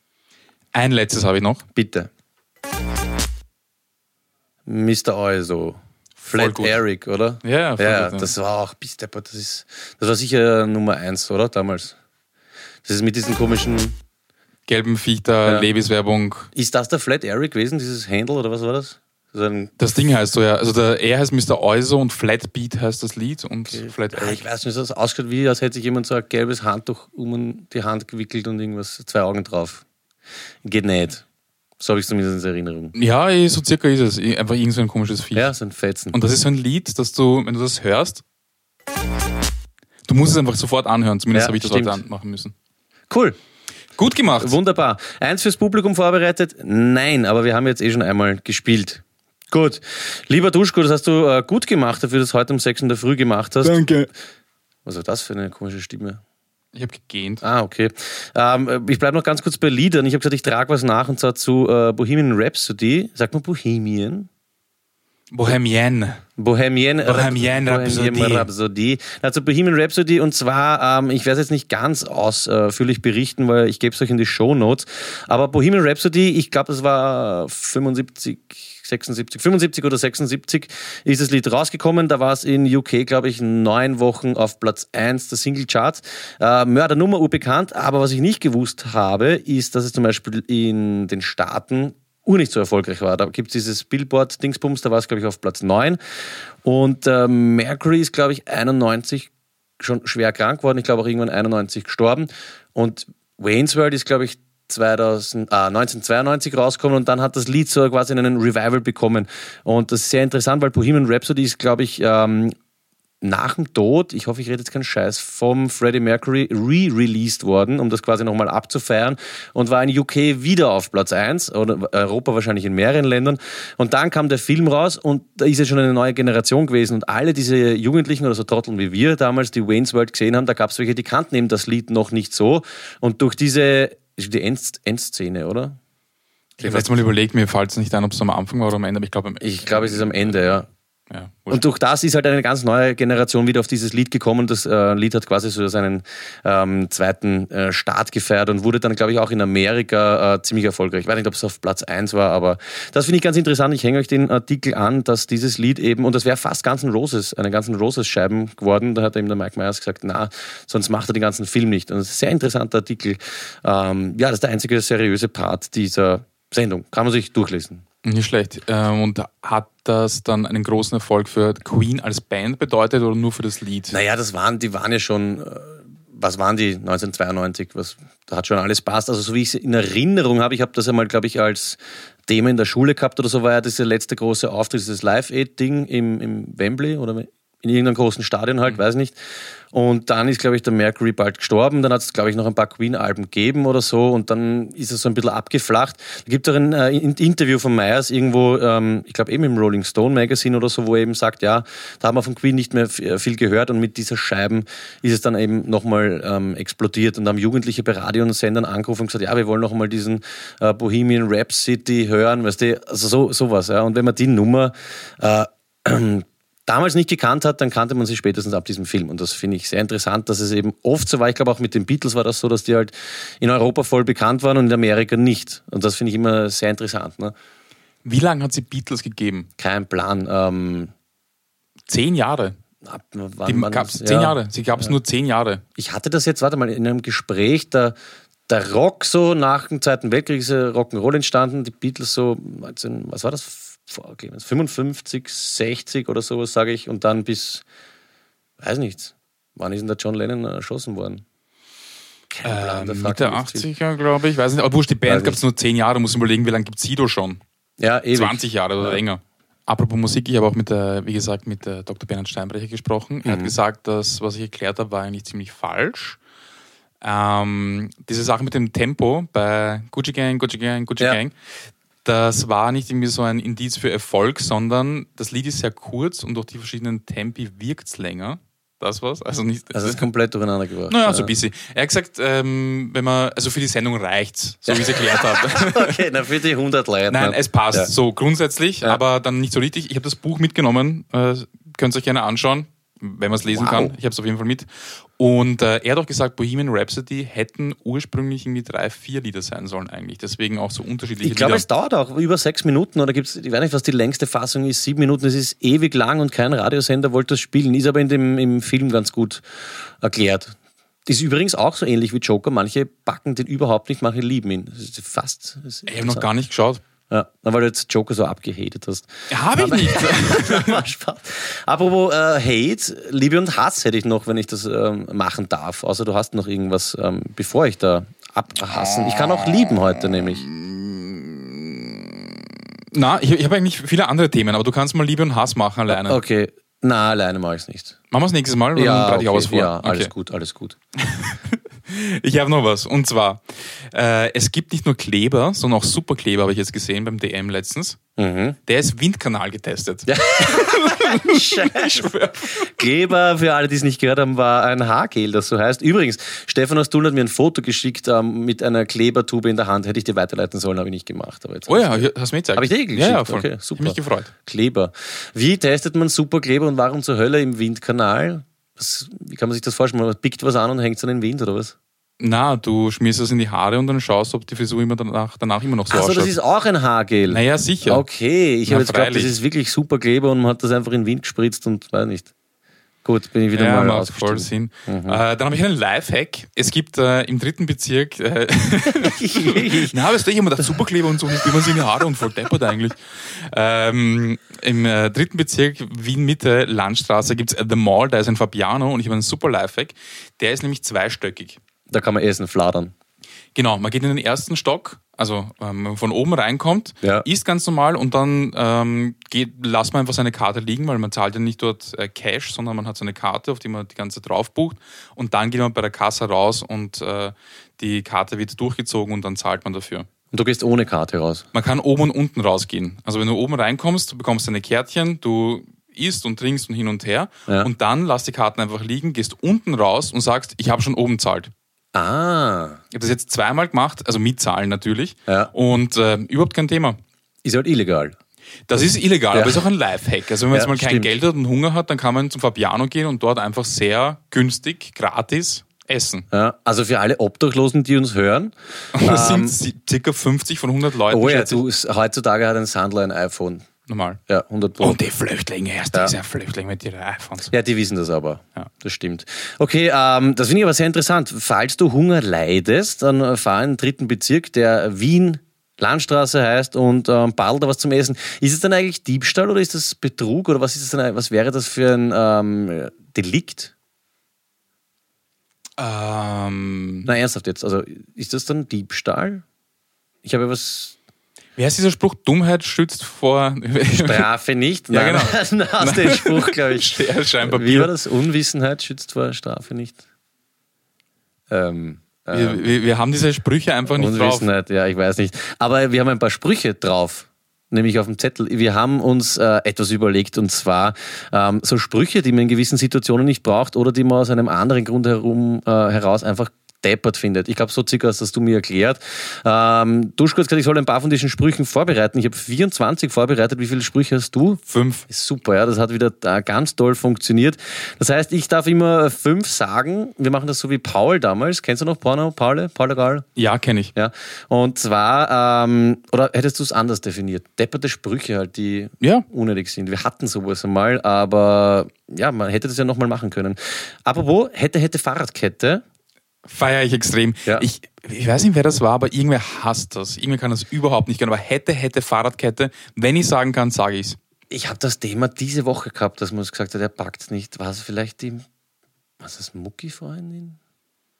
Ein letztes habe ich noch. Bitte. Mr. Also. Flat. Eric, oder? Ja, ja, gut, ja. das war auch, bis das ist, das war sicher Nummer eins, oder? Damals. Das ist mit diesen komischen, Gelben Viechter, Ja. Levis-Werbung. ist das der Flat Eric gewesen, dieses Handle, oder was war das? Ein, Das Ding heißt so, ja. Also der, er heißt Mr. Euso und Flat Beat heißt das Lied und Flat ah, Eric. ich weiß nicht, das ausschaut wie, als hätte sich jemand so ein gelbes Handtuch um die Hand gewickelt und irgendwas, zwei Augen drauf. Geht nicht. So habe ich es zumindest in Erinnerung. Ja, so circa ist es. Einfach irgend so ein komisches Vieh. Ja, so ein Fetzen. Und das ist so ein Lied, dass du, wenn du das hörst, du musst es einfach sofort anhören. Zumindest Ja, habe ich das stimmt. heute anmachen müssen. Cool. Gut gemacht. Wunderbar. Eins fürs Publikum vorbereitet? Nein, aber wir haben jetzt eh schon einmal gespielt. Gut. Lieber Duschko, das hast du äh, gut gemacht, dafür, dass du heute um 6 in der Früh gemacht hast. Danke. Was war das für eine komische Stimme? Ich habe gegähnt. Ah, okay. Ähm, ich bleibe noch ganz kurz bei Liedern. Ich habe gesagt, ich trage was nach und zwar zu äh, Bohemian Rhapsody. Sagt man Bohemian? Bohemienne. Bohemian, Bohemian Rhapsody. Bohemian Rhapsody. Also Bohemian Rhapsody und zwar, ähm, ich werde es jetzt nicht ganz ausführlich berichten, weil ich gebe es euch in die Show Notes. Aber Bohemian Rhapsody, ich glaube, das war 75, 76, 75 oder 76 ist das Lied rausgekommen. Da war es in UK, glaube ich, neun Wochen auf Platz 1 der Singlecharts. Äh, Mördernummer urbekannt, aber was ich nicht gewusst habe, ist, dass es zum Beispiel in den Staaten nicht so erfolgreich war. Da gibt es dieses Billboard-Dingsbums, da war es, glaube ich, auf Platz 9. Und äh, Mercury ist, glaube ich, 91 schon schwer krank geworden. Ich glaube auch irgendwann 91 gestorben. Und Wayne's World ist, glaube ich, 2000, ah, 1992 rausgekommen und dann hat das Lied so quasi einen Revival bekommen. Und das ist sehr interessant, weil Bohemian Rhapsody ist, glaube ich, ähm, nach dem Tod, ich hoffe, ich rede jetzt keinen Scheiß, vom Freddie Mercury re-released worden, um das quasi nochmal abzufeiern und war in UK wieder auf Platz 1 oder Europa wahrscheinlich in mehreren Ländern. Und dann kam der Film raus und da ist ja schon eine neue Generation gewesen und alle diese Jugendlichen oder so Trotteln wie wir damals, die Wayne's World gesehen haben, da gab es welche, die kannten eben das Lied noch nicht so. Und durch diese, die End- Endszene, oder? Ich habe jetzt mal überlegt, mir fällt es nicht ein, ob es am Anfang war oder am Ende, aber ich glaube. Ich glaube, es ist am Ende, ja. Ja, Und durch das ist halt eine ganz neue Generation wieder auf dieses Lied gekommen. Das äh, Lied hat quasi so seinen ähm, zweiten äh, Start gefeiert und wurde dann, glaube ich, auch in Amerika äh, ziemlich erfolgreich. Ich weiß nicht, ob es auf Platz 1 war, aber das finde ich ganz interessant. Ich hänge euch den Artikel an, dass dieses Lied eben, und das wäre fast ganzen Roses, eine ganzen Roses-Scheiben geworden. Da hat eben der Mike Myers gesagt, na, sonst macht er den ganzen Film nicht. Und das ist ein sehr interessanter Artikel. Ähm, ja, das ist der einzige seriöse Part dieser Sendung. Kann man sich durchlesen. Nicht schlecht. Ähm, Und hat das dann einen großen Erfolg für Queen als Band bedeutet oder nur für das Lied? Naja, das waren, die waren ja schon, äh, was waren die 1992? Was, da hat schon alles passt. Also so wie ich es in Erinnerung habe, ich habe das einmal, glaube ich, als Thema in der Schule gehabt oder so, war ja dieser letzte große Auftritt, dieses Live-Aid-Ding im, im Wembley oder in irgendeinem großen Stadion halt, weiß nicht. Und dann ist, glaube ich, der Mercury bald gestorben. Dann hat es, glaube ich, noch ein paar Queen-Alben gegeben oder so. Und dann ist es so ein bisschen abgeflacht. Da gibt es auch ein äh, In- Interview von Myers irgendwo, ähm, ich glaube eben im Rolling Stone Magazine oder so, wo er eben sagt, ja, da haben wir von Queen nicht mehr äh, viel gehört. Und mit dieser Scheiben ist es dann eben nochmal ähm, explodiert. Und da haben Jugendliche bei Radio und Sendern angerufen und gesagt, ja, wir wollen noch mal diesen äh, Bohemian Rap City hören. Weißt du, also so, sowas. Ja. Und wenn man die Nummer äh, damals nicht gekannt hat, dann kannte man sie spätestens ab diesem Film. Und das finde ich sehr interessant, dass es eben oft so war. Ich glaube, auch mit den Beatles war das so, dass die halt in Europa voll bekannt waren und in Amerika nicht. Und das finde ich immer sehr interessant. Ne? Wie lange hat sie Beatles gegeben? Kein Plan. Ähm, Zehn Jahre. ab, wann, Die gab's ja. zehn Jahre. Sie gab es nur zehn Jahre. Ich hatte das jetzt, warte mal, in einem Gespräch, der, der Rock so nach dem Zweiten Weltkrieg ist ja Rock'n'Roll entstanden, die Beatles so, 19, was war das? Okay, 55, 60 oder sowas, sage ich, und dann bis, weiß nicht, wann ist denn der John Lennon erschossen worden? Kein Plan, Ähm, da fragt Mitte man mich zu viel. 80er, glaube ich. Weiß nicht. Aber wurscht, die Band gab es nur zehn Jahre. Muss überlegen, wie lange gibt es Sido schon? Ja, ewig. 20 Jahre oder länger. Apropos Musik, ich habe auch mit der, wie gesagt, mit der Dr. Bernhard Steinbrecher gesprochen. Er hat gesagt, dass was ich erklärt habe, war eigentlich ziemlich falsch. Ähm, diese Sache mit dem Tempo bei Gucci Gang, Gucci Gang, Gucci Ja. Gang, das war nicht irgendwie so ein Indiz für Erfolg, sondern das Lied ist sehr kurz und durch die verschiedenen Tempi wirkt es länger. Das war's. Also nicht. Also ist komplett durcheinander gebracht. naja, so ein bisschen. Er hat gesagt, ähm, wenn man, also für die Sendung reicht's, so wie ich es erklärt habe. Okay, na für die 100 Leute. Nein, ne? es passt Ja. so grundsätzlich, Ja. aber dann nicht so richtig. Ich habe das Buch mitgenommen, äh, könnt ihr euch gerne anschauen. Wenn man es lesen Wow. kann. Ich habe es auf jeden Fall mit. Und äh, er hat auch gesagt, Bohemian Rhapsody hätten ursprünglich irgendwie drei, vier Lieder sein sollen eigentlich. Deswegen auch so unterschiedliche Ich glaube, es dauert auch über sechs Minuten oder gibt's, ich weiß nicht, was die längste Fassung ist, sieben Minuten, es ist ewig lang und kein Radiosender wollte das spielen, ist aber in dem, im Film ganz gut erklärt. Ist übrigens auch so ähnlich wie Joker, manche backen den überhaupt nicht, manche lieben ihn. Das ist fast. Das ist ich habe noch gar nicht geschaut. Ja, weil du jetzt Joker so abgehatet hast. Habe ich nicht. Spaß. Apropos äh, Hate, Liebe und Hass hätte ich noch, wenn ich das ähm, machen darf. Außer du hast noch irgendwas, ähm, bevor ich da abhassen. Ich kann auch lieben heute nämlich. Na, ich, ich habe eigentlich viele andere Themen, aber du kannst mal Liebe und Hass machen alleine. Okay, na, alleine mache ich es nicht. Machen wir es nächstes Mal Ja, bereite ich auch was okay, vor? ja alles Okay. gut, alles gut. Ich habe noch was. Und zwar, äh, es gibt nicht nur Kleber, sondern auch Superkleber, habe ich jetzt gesehen beim DM letztens. Mhm. Der ist Windkanal getestet. Scheiße. Kleber, für alle, die es nicht gehört haben, war ein Haargel, das so heißt. Übrigens, Stephanus Dull hat mir ein Foto geschickt ähm, mit einer Klebertube in der Hand. Hätte ich dir weiterleiten sollen, habe ich nicht gemacht. Aber jetzt Oh ja, hast du mir gezeigt. Habe ich dir geschickt? Ja, ja, voll. Okay, Ich super. hab mich gefreut. Kleber. Wie testet man Superkleber und warum zur Hölle im Windkanal? Was, wie kann man sich das vorstellen? Man pickt was an und hängt es an den Wind oder was? Na, du schmierst es in die Haare und dann schaust, ob die Frisur immer danach, danach immer noch so Achso, ausschaut. das ist auch ein Haargel. naja, sicher. Okay, ich habe jetzt geglaubt, das ist wirklich Superkleber und man hat das einfach in den Wind gespritzt und weiß nicht. Gut, bin ich wieder Ja, mal macht voll. Sinn. Äh, dann habe ich einen Lifehack. Es gibt äh, im dritten Bezirk, äh, na, du, ich mir gedacht, Superkleber und so, wie man sich in die Haare und voll deppert eigentlich. Ähm, Im äh, dritten Bezirk, Wien-Mitte, Landstraße, gibt's äh, The Mall, da ist ein Fabiano und ich habe einen super Lifehack. Der ist nämlich zweistöckig. Da kann man essen, fladern. Genau, man geht in den ersten Stock, also ähm, von oben reinkommt, Ja. isst ganz normal und dann ähm, geht, lässt man einfach seine Karte liegen, weil man zahlt ja nicht dort äh, Cash, sondern man hat so eine Karte, auf die man die ganze drauf bucht und dann geht man bei der Kasse raus und äh, die Karte wird durchgezogen und dann zahlt man dafür. Und du gehst ohne Karte raus. Man kann oben und unten rausgehen. Also wenn du oben reinkommst, du bekommst deine Kärtchen, du isst und trinkst und hin und her Ja. und dann lass die Karten einfach liegen, gehst unten raus und sagst, ich habe schon oben zahlt. Ah, Ich habe das jetzt zweimal gemacht, also mit Zahlen natürlich. Ja. Und äh, überhaupt kein Thema. ist halt illegal. Das ist illegal, Ja. aber ist auch ein Lifehack. Also wenn man Ja, jetzt mal kein stimmt. Geld hat und Hunger hat, dann kann man zum Fabiano gehen und dort einfach sehr günstig, gratis essen. Ja, also für alle Obdachlosen, die uns hören. Und das sind si- circa 50 von 100 Leuten. Ähm, Oh ja, du, heutzutage hat ein Sandler ein iPhone. Normal. Ja, 100 Pro. Und die Flüchtlinge, erst Ja. diese Flüchtlinge mit ihren iPhones. Ja, die wissen das aber. Ja. Das stimmt. Okay, ähm, das finde ich aber sehr interessant. Falls du Hunger leidest, dann fahr in den dritten Bezirk, der Wien Landstraße heißt und ähm, badel da was zum Essen. Ist es dann eigentlich Diebstahl oder ist das Betrug oder was ist es denn, was wäre das für ein ähm, Delikt? Ähm, Na, ernsthaft jetzt. Also ist das dann Diebstahl? Ich habe was wer ist dieser Spruch? Dummheit schützt vor Strafe nicht. Ja, Nein, genau. Na, aus dem Spruch, glaube ich. Ja, scheinbar Wie war das? Unwissenheit schützt vor Strafe nicht. Ähm, Wir, wir, wir haben diese Sprüche einfach nicht drauf. Unwissenheit, ja, ich weiß nicht. Aber wir haben ein paar Sprüche drauf. Nämlich auf dem Zettel. Wir haben uns äh, etwas überlegt und zwar ähm, so Sprüche, die man in gewissen Situationen nicht braucht oder die man aus einem anderen Grund herum, äh, heraus einfach deppert findet. Ich glaube, so circa hast du mir erklärt. Ähm, gesagt, ich soll ein paar von diesen Sprüchen vorbereiten. Ich habe 24 vorbereitet. Wie viele Sprüche hast du? Fünf. Super, ja, das hat wieder äh, ganz toll funktioniert. Das heißt, ich darf immer fünf sagen. Wir machen das so wie Paul damals. Kennst du noch Porno? Paul? Paul Gal? Ja, kenne ich. Ja. Und zwar, ähm, oder hättest du es anders definiert? Depperte Sprüche halt, die Ja. unnötig sind. Wir hatten sowas einmal, aber ja, man hätte das ja nochmal machen können. Apropos, hätte, hätte Fahrradkette. Feiere ich extrem. Ja. Ich, ich weiß nicht, wer das war, aber irgendwer hasst das. Irgendwer kann das überhaupt nicht gerne. Aber hätte, hätte Fahrradkette. Wenn ich sagen kann, sage ich's. Ich habe das Thema diese Woche gehabt, dass man uns gesagt hat, er packt's nicht. War es vielleicht die, was ist das, Mucki-Freundin?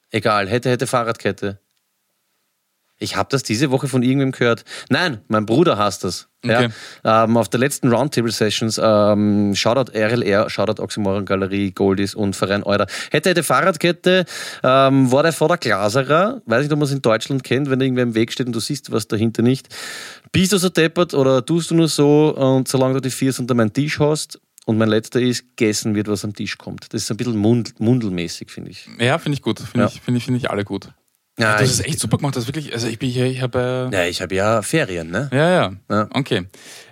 Egal, hätte, hätte Fahrradkette. Ich habe das diese Woche von irgendwem gehört. Nein, mein Bruder hasst das. Okay. Ja, ähm, auf der letzten Roundtable-Sessions, ähm, Shoutout RLR, Shoutout Oxymoron Galerie, Goldis und Verein Euler. Hätte, hätte Fahrradkette, ähm, war der vor der Glaserer. Weiß nicht, ob man es in Deutschland kennt, wenn irgendwer im Weg steht und du siehst was dahinter nicht. Bist du so deppert oder tust du nur so und solange du die Viers unter meinen Tisch hast? Und mein letzter ist, gegessen wird, was am Tisch kommt. Das ist ein bisschen mund, mundelmäßig, finde ich. Ja, finde ich gut. Finde Ja. ich, finde ich, finde ich alle gut. Ja, das ich, ist echt super gemacht. Das wirklich, also ich bin hier, ich habe. ja, ich habe ja Ferien, ne? Äh, ja, ja, Ja. Okay.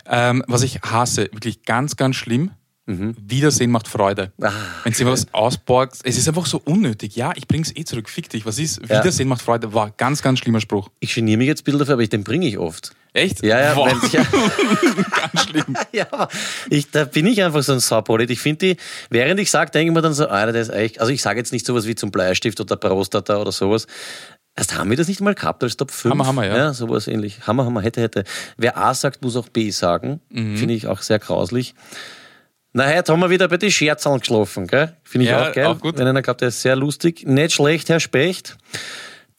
Ähm, was ich hasse, wirklich ganz, ganz schlimm, Wiedersehen macht Freude. Ah, Wenn sie was ausborgt, es ist einfach so unnötig. Ja, ich bring's eh zurück. Fick dich. Was ist? Wiedersehen macht Freude. War ganz, ganz schlimmer Spruch. Ich geniere mich jetzt ein bisschen dafür, aber ich, den bringe ich oft. Echt? Ja, ja, wenn, ja, ganz schlimm. ja ich, da bin ich einfach so ein Saupolit. Ich finde die, während ich sage, denke ich mir dann so, Alter, der ist eigentlich, also ich sage jetzt nicht sowas wie zum Bleistift oder Prostata oder sowas. Erst haben wir das nicht mal gehabt als Top 5? Hammer, Hammer, ja. Ja, sowas ähnlich. Hammer, Hammer, hätte, hätte. Wer A sagt, muss auch B sagen. Mhm. Finde ich auch sehr grauslich. Na, heute haben wir wieder bei den Scherzern geschlafen, gell? Finde ich Ja, auch geil. auch gut. Wenn einer glaubt, der ist sehr lustig. Nicht schlecht, Herr Specht.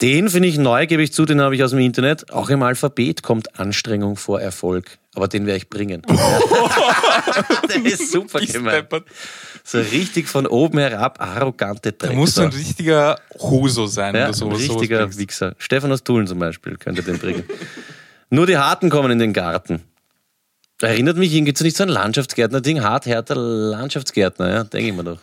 Den finde ich neu, gebe ich zu, den habe ich aus dem Internet. Auch im Alphabet kommt Anstrengung vor Erfolg. Aber den werde ich bringen. der ist super Ist gemein. deppert. So richtig von oben herab, arrogante Dreck. muss ein richtiger Huso sein ja, oder so. ein sowas richtiger bringst. Wichser. Stefan aus Tulln zum Beispiel könnte den bringen. Nur die Harten kommen in den Garten. Erinnert mich, gibt es nicht so ein Landschaftsgärtner-Ding? Hart, härter Landschaftsgärtner, ja, denke ich mir doch.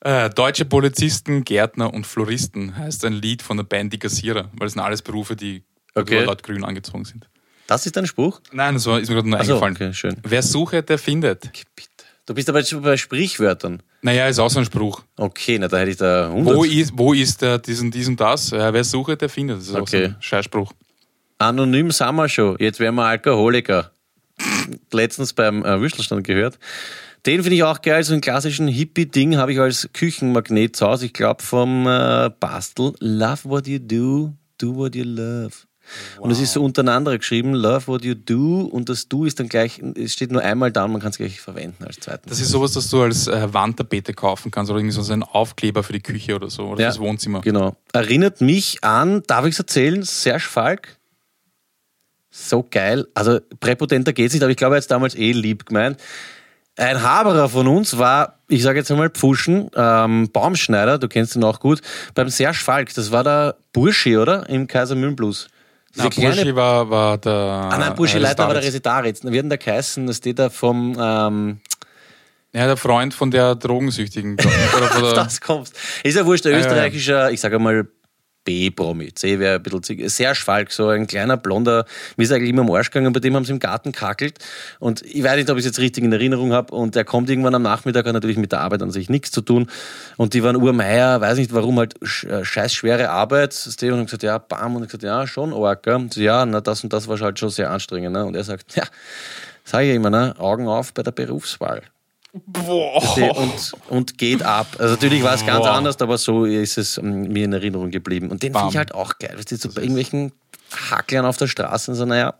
Äh, Deutsche Polizisten, Gärtner und Floristen heißt ein Lied von der Band Die Kassierer, weil es sind alles Berufe, die Okay. laut grün angezogen sind. Das ist dein Spruch? Nein, das war, ist mir gerade nur Ach so, eingefallen. okay, schön. Wer sucht, der findet. Bitte. Du bist aber jetzt schon bei Sprichwörtern. Naja, ist auch so ein Spruch. Okay, na da hätte ich da 100. Wo ist, wo ist der, diesen, diesen, das? Äh, wer sucht, der findet. Das ist auch so Okay. ein Scheißspruch. Anonym sind wir schon. Jetzt werden wir Alkoholiker. Letztens beim äh, Würstelstand gehört. Den finde ich auch geil. So einen klassischen Hippie-Ding habe ich als Küchenmagnet zu Hause. Ich glaube vom äh, Bastel. Love what you do, do what you love. Und es ist so untereinander geschrieben, love what you do und das do ist dann gleich, es steht nur einmal da und man kann es gleich verwenden als zweiten. Das ist sowas, das du als äh, Wandtapete kaufen kannst oder irgendwie so einen Aufkleber für die Küche oder so oder fürs Wohnzimmer. Genau. Erinnert mich an, darf ich es erzählen, Serge Falk. So geil. Also präpotenter geht's nicht, aber ich glaube, er hat es damals eh lieb gemeint. Ein Haberer von uns war, ich sage jetzt einmal Pfuschen, ähm, Baumschneider, du kennst ihn auch gut, beim Serge Falk. Das war der Burschi, oder? Im Kaiser Mühlenblues. Na, Burschi war, war der. Ah nein, Burschi äh, Leiter war der. Resitaritz. Wie hat denn der geheißen? Das steht da vom, ähm, Ja, der Freund von der Drogensüchtigen. oder von der, das kommst. Ist ja wurscht, der österreichischer, ich sage mal B-Promi. C wäre ein bisschen sehr Falk, so ein kleiner blonder, mir ist eigentlich immer am Arsch gegangen, bei dem haben sie im Garten kackelt. Und ich weiß nicht, ob ich es jetzt richtig in Erinnerung habe. Und der kommt irgendwann am Nachmittag, hat natürlich mit der Arbeit an sich nichts zu tun. Und die waren Urmeier, weiß nicht warum, halt äh, scheiß schwere Arbeit. Steve und haben gesagt, ja, bam. Und ich gesagt, ja, schon arg, so, ja, na, das und das war halt schon sehr anstrengend. Ne? Und er sagt, ja, sage ich immer, ne? Augen auf bei der Berufswahl. Boah. Und, und geht ab. Also natürlich war es ganz Boah. anders, aber so ist es ähm, mir in Erinnerung geblieben. Und den finde ich halt auch geil. Weißt du, so bei irgendwelchen Hacklern auf der Straße, so, naja,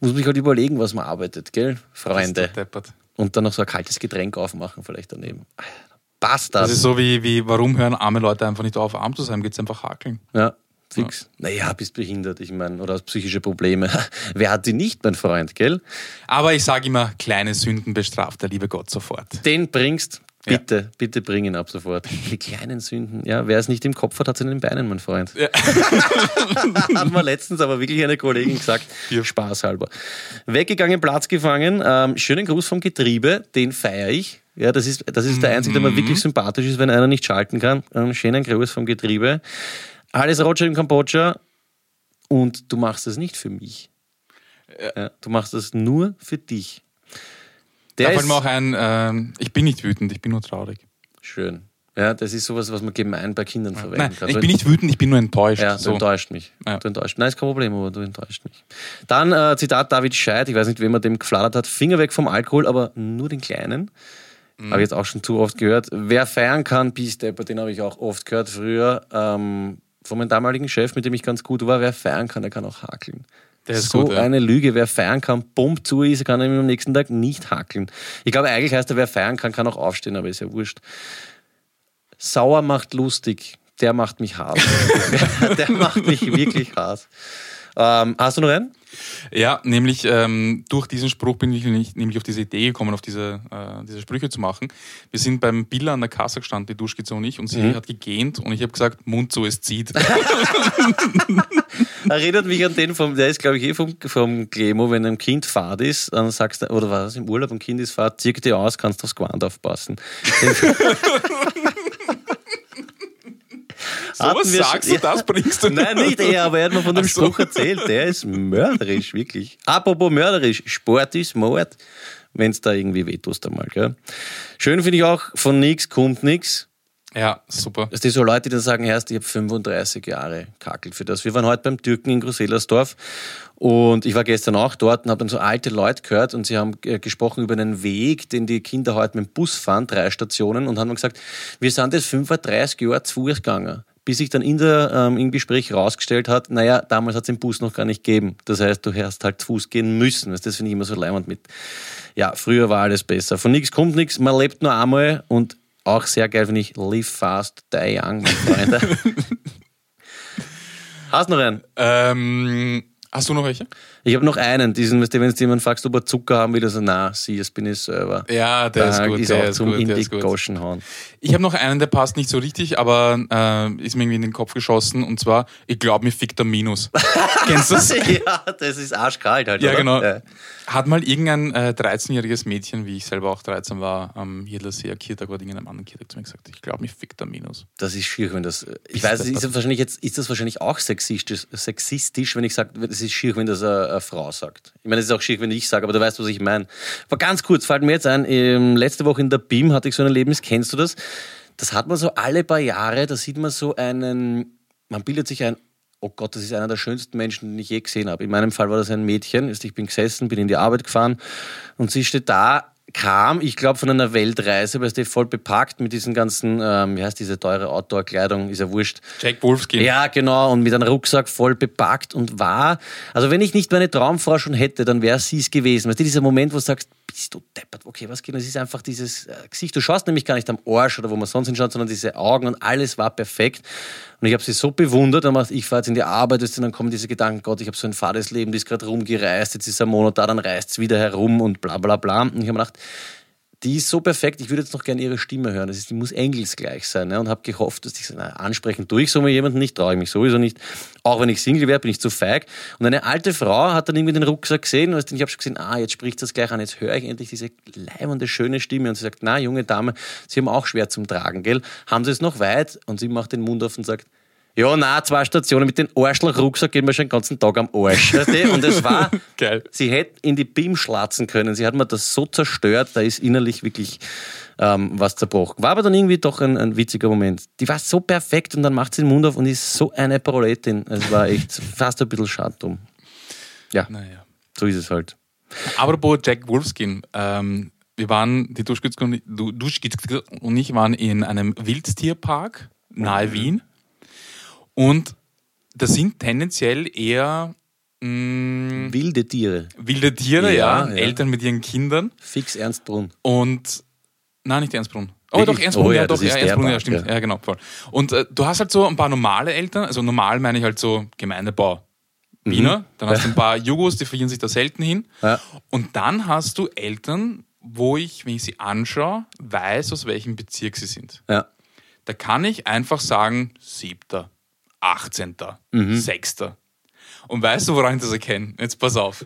muss man sich halt überlegen, was man arbeitet, gell, Freunde. Und dann noch so ein kaltes Getränk aufmachen, vielleicht daneben. Passt das? Das ist so wie, wie, warum hören arme Leute einfach nicht auf, arm zu sein? Geht's einfach hakeln. ja, fix. Naja, bist behindert, ich meine, oder hast psychische Probleme. Wer hat die nicht, mein Freund, gell? Aber ich sage immer, kleine Sünden bestraft der liebe Gott sofort. Den bringst, bitte, bitte bring ihn ab sofort. Die kleinen Sünden. Ja, wer es nicht im Kopf hat, hat es in den Beinen, mein Freund. Ja. hat mir letztens aber wirklich eine Kollegin gesagt, Ja. spaßhalber. Weggegangen, Platz gefangen. Ähm, schönen Gruß vom Getriebe, den feiere ich. Ja, das ist, das ist der einzige, der mir wirklich sympathisch ist, wenn einer nicht schalten kann. Ähm, schönen Gruß vom Getriebe. Alles Roger in Kambodscha. Und du machst das nicht für mich. Ja, du machst das nur für dich. Der Da fällt mir auch ein, ähm, ich bin nicht wütend, ich bin nur traurig. schön. Ja, das ist sowas, was man gemein bei Kindern verwenden Nein, kann. ich bin nicht wütend, ich bin nur enttäuscht. Ja, du so. enttäuscht mich. Ja. Du enttäuscht. Nein, ist kein Problem, aber du enttäuscht mich. Dann äh, Zitat David Scheid, ich weiß nicht, wem er dem geflattert hat, Finger weg vom Alkohol, aber nur den kleinen. Mhm. Habe ich jetzt auch schon zu oft gehört. Wer feiern kann, Peace-Depper, den habe ich auch oft gehört früher. Ähm, von meinem damaligen Chef, mit dem ich ganz gut war, wer feiern kann, der kann auch hakeln. So gut, ja. eine Lüge. Wer feiern kann, bumm zu ist, kann er am nächsten Tag nicht hackeln. Ich glaube, eigentlich heißt er, wer feiern kann, kann auch aufstehen, aber ist ja wurscht. Sauer macht lustig. Der macht mich hart. der macht mich wirklich hart. Ähm, hast du noch einen? Ja, nämlich ähm, durch diesen Spruch bin ich nämlich, auf diese Idee gekommen, auf diese, äh, diese Sprüche zu machen. Wir sind beim Billa an der Kasse gestanden, die Duschkizze und ich, und sie hat gegähnt und ich habe gesagt, Mund zu, es zieht. Erinnert mich an den vom, der ist glaube ich eh vom, vom Clemo, wenn ein Kind fad ist, dann sagst du, oder war das im Urlaub, ein Kind ist fad, zieh dir aus, kannst aufs Gewand aufpassen. So was sagst schon- du, das bringst du Nein, nicht er, aber er hat mir von dem so. Spruch erzählt. Der ist mörderisch, wirklich. Apropos mörderisch, Sport ist Mord. wenn es da irgendwie wehtust einmal. Gell? Schön finde ich auch, von nichts kommt nichts. Ja, super. Das sind so Leute, die dann sagen, erst ich habe 35 Jahre kackelt für das. Wir waren heute beim Türken in Groselersdorf und ich war gestern auch dort und habe dann so alte Leute gehört und sie haben äh, gesprochen über einen Weg, den die Kinder heute mit dem Bus fahren, drei Stationen und haben gesagt, wir sind jetzt 35 Jahre zu Fuß gegangen bis sich dann in der, ähm, im Gespräch rausgestellt hat, naja, damals hat es den Bus noch gar nicht gegeben. Das heißt, du hast halt zu Fuß gehen müssen. Das finde ich immer so leimend mit. Ja, früher war alles besser. Von nichts kommt nichts, man lebt nur einmal und auch sehr geil finde ich Live Fast, Die Young, meine Freunde. Hast du noch einen? Ähm, hast du noch welche? Ich habe noch einen, diesen, wenn du jemanden fragst, ob er Zucker haben will, so, na, sie, das bin ich selber. Ja, der da ist gut. Ist der auch ist zum gut, der ist gut. Hauen. Ich habe noch einen, der passt nicht so richtig, aber äh, ist mir irgendwie in den Kopf geschossen. Und zwar, ich glaube, mir fickt der Minus. Kennst du das? ja, das ist arschkalt halt. Ja, oder? genau. Ja. Hat mal irgendein äh, 13-jähriges Mädchen, wie ich selber auch 13 war, am Jedlerseer Kirtag oder irgendeinem anderen Kirtag zu mir gesagt, ich glaube, mir fickt der Minus. Das ist schier, wenn das. Ich Ist weiß, das ist das- wahrscheinlich jetzt, ist das wahrscheinlich auch sexistisch, sexistisch wenn ich sage, es ist schier, wenn das eine, eine Frau sagt. Ich meine, es ist auch schier, wenn ich sage, aber du weißt, was ich meine. Aber ganz kurz, fällt mir jetzt ein, ähm, letzte Woche in der BIM hatte ich so ein Erlebnis, kennst du das? Das hat man so alle paar Jahre, da sieht man so einen, man bildet sich ein, oh Gott, das ist einer der schönsten Menschen, den ich je gesehen habe. In meinem Fall war das ein Mädchen, ich bin gesessen, bin in die Arbeit gefahren und sie steht da, kam, ich glaube, von einer Weltreise, weil sie voll bepackt mit diesen ganzen, ähm, wie heißt diese teure Outdoor-Kleidung, ist ja wurscht. Jack Wolfskin. Ja, genau, und mit einem Rucksack voll bepackt und war, also wenn ich nicht meine Traumfrau schon hätte, dann wäre sie es gewesen. Weißt du, dieser Moment, wo du sagst, bist du deppert, okay, was geht? Das ist einfach dieses äh, Gesicht, du schaust nämlich gar nicht am Arsch oder wo man sonst hinschaut, sondern diese Augen und alles war perfekt. Und ich habe sie so bewundert, dann mach- ich fahre jetzt in die Arbeit, du, dann kommen diese Gedanken, Gott, ich habe so ein fades Leben, die ist gerade rumgereist, jetzt ist ein Monat da, dann reist es wieder herum und bla bla bla. Und ich habe mir gedacht, die ist so perfekt, ich würde jetzt noch gerne ihre Stimme hören. Das ist, die muss engelsgleich sein. Ne? Und habe gehofft, dass ich na, ansprechen tue ich so mal jemanden nicht, traue ich mich sowieso nicht. Auch wenn ich Single wäre, bin ich zu feig. Und eine alte Frau hat dann irgendwie den Rucksack gesehen und ich habe schon gesehen, ah, jetzt spricht das gleich an, jetzt höre ich endlich diese leibende, schöne Stimme. Und sie sagt, na, junge Dame, Sie haben auch schwer zum Tragen, gell? Haben Sie es noch weit? Und sie macht den Mund auf und sagt, ja, na, zwei Stationen mit dem Arschloch-Rucksack gehen wir schon den ganzen Tag am Arsch. Weißt du? Und es war, Geil. Sie hätte in die BIM schlatzen können. Sie hat mir das so zerstört, da ist innerlich wirklich ähm, was zerbrochen. War aber dann irgendwie doch ein, ein witziger Moment. Die war so perfekt und dann macht sie den Mund auf und ist so eine Proletin. Es war echt fast ein bisschen schade drum. Ja, Naja. so ist es halt. Apropos Jack Wolfskin, ähm, wir waren, die Duschkitzke und, Du- Duschkitzke und ich waren in einem Wildtierpark nahe Wien. Und das sind tendenziell eher mh, Wilde Tiere. wilde Tiere, ja, Ja, ja. Eltern mit ihren Kindern. Fix Ernst Brunn. Und nein, nicht Ernstbrunn. Oh, Wirklich? doch, Ernstbrunn, Oh ja, ja, doch, ja, Ernstbrunn, ja, Park, stimmt. ja. Ja. genau, voll. Und äh, du hast halt so ein paar normale Eltern, also normal meine ich halt so Gemeindebau. Wiener, dann hast du ein paar Jugos, die verirren sich da selten hin. Mhm. Ja. Und dann hast du Eltern, wo ich, wenn ich sie anschaue, weiß, aus welchem Bezirk sie sind. Ja. Da kann ich einfach sagen, siebter, achtzehnter, Mhm. sechster. Und weißt du, woran ich das erkenne? Jetzt pass auf.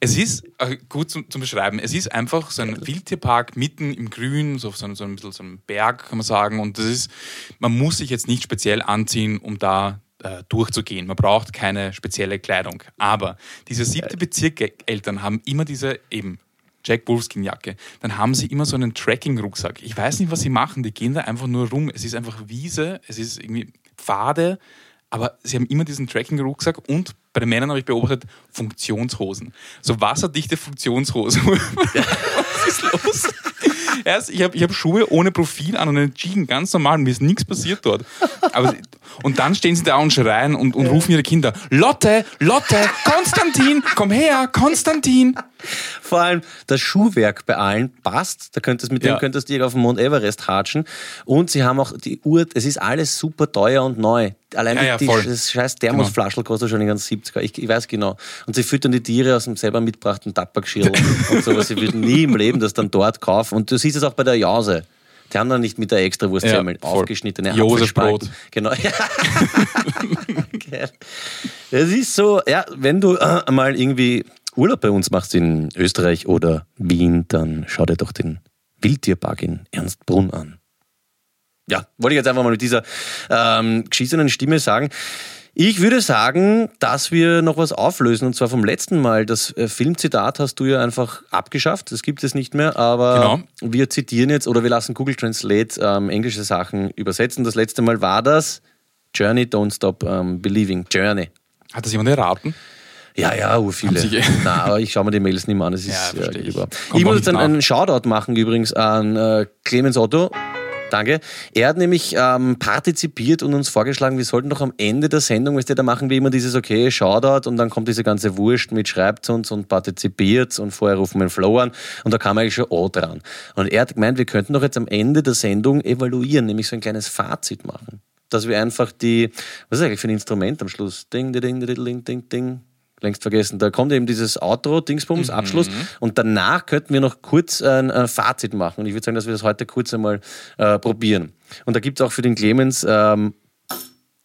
Es ist äh, gut zum, zum Beschreiben. Es ist einfach so ein Wildtierpark mitten im Grün, so auf so einem, so ein bisschen so einem Berg, kann man sagen. Und das ist, man muss sich jetzt nicht speziell anziehen, um da äh, durchzugehen. Man braucht keine spezielle Kleidung. Aber diese siebte Bezirk-Eltern haben immer diese eben Jack Wolfskin Jacke. Dann haben sie immer so einen Tracking-Rucksack. Ich weiß nicht, was sie machen. Die gehen da einfach nur rum. Es ist einfach Wiese, es ist irgendwie Pfade, aber sie haben immer diesen Tracking-Rucksack und bei den Männern habe ich beobachtet Funktionshosen. So wasserdichte Funktionshosen. was ist los? Erst, ich habe ich hab Schuhe ohne Profil an und einen Jean, ganz normal, mir ist nichts passiert dort. Aber, und dann stehen sie da und schreien und, und rufen ihre Kinder: Lotte, Lotte, Konstantin, komm her, Konstantin. Vor allem das Schuhwerk bei allen passt. Da könntest, mit Ja. dem könntest du auf den Mount Everest hatschen. Und sie haben auch die Uhr, es ist alles super teuer und neu. Allein Ja, ja, die, das scheiß Thermosflaschel kostet schon in ganz 70er. Ich, ich weiß genau. Und sie füttern die Tiere aus dem selber mitgebrachten Tabakschirl und sowas. Sie würden nie im Leben das dann dort kaufen. Und du siehst es auch bei der Jause. Die haben dann nicht mit der Extrawurstsemmel Ja, voll. aufgeschnittene Josefbrot. Genau. Ja. Geil. Es ist so, ja, wenn du äh, mal irgendwie Urlaub bei uns machst in Österreich oder Wien, dann schau dir doch den Wildtierpark in Ernstbrunn an. ja, wollte ich jetzt einfach mal mit dieser ähm, geschissenen Stimme sagen. Ich würde sagen, dass wir noch was auflösen und zwar vom letzten Mal. Das äh, Filmzitat hast du ja einfach abgeschafft, das gibt es nicht mehr, aber Genau. wir zitieren jetzt oder wir lassen Google Translate ähm, englische Sachen übersetzen. Das letzte Mal war das Journey, Don't Stop ähm, Believing. Journey. Hat das jemand erraten? Ja, ja, ur viele. Haben Sie- Na, aber ich schaue mir die Mails nicht mehr an. Das ist Ja, ja, verstehe ich. Ich muss auch jetzt einen, Shoutout machen übrigens an äh, Clemens Otto. Danke. Er hat nämlich ähm, partizipiert und uns vorgeschlagen, wir sollten doch am Ende der Sendung, weißt du, da machen wir immer dieses okay, Shoutout und dann kommt diese ganze Wurst mit schreibt uns und partizipiert und vorher rufen wir den Flow an und da kam eigentlich schon O dran. Und er hat gemeint, wir könnten doch jetzt am Ende der Sendung evaluieren, nämlich so ein kleines Fazit machen. Dass wir einfach die, was ist eigentlich für ein Instrument am Schluss? Ding, ding, ding, ding, ding, ding. Längst vergessen. Da kommt eben dieses Outro, Dingsbums, Abschluss. Und danach könnten wir noch kurz ein, ein Fazit machen. Und ich würde sagen, dass wir das heute kurz einmal äh, probieren. Und da gibt es auch für den Clemens ähm,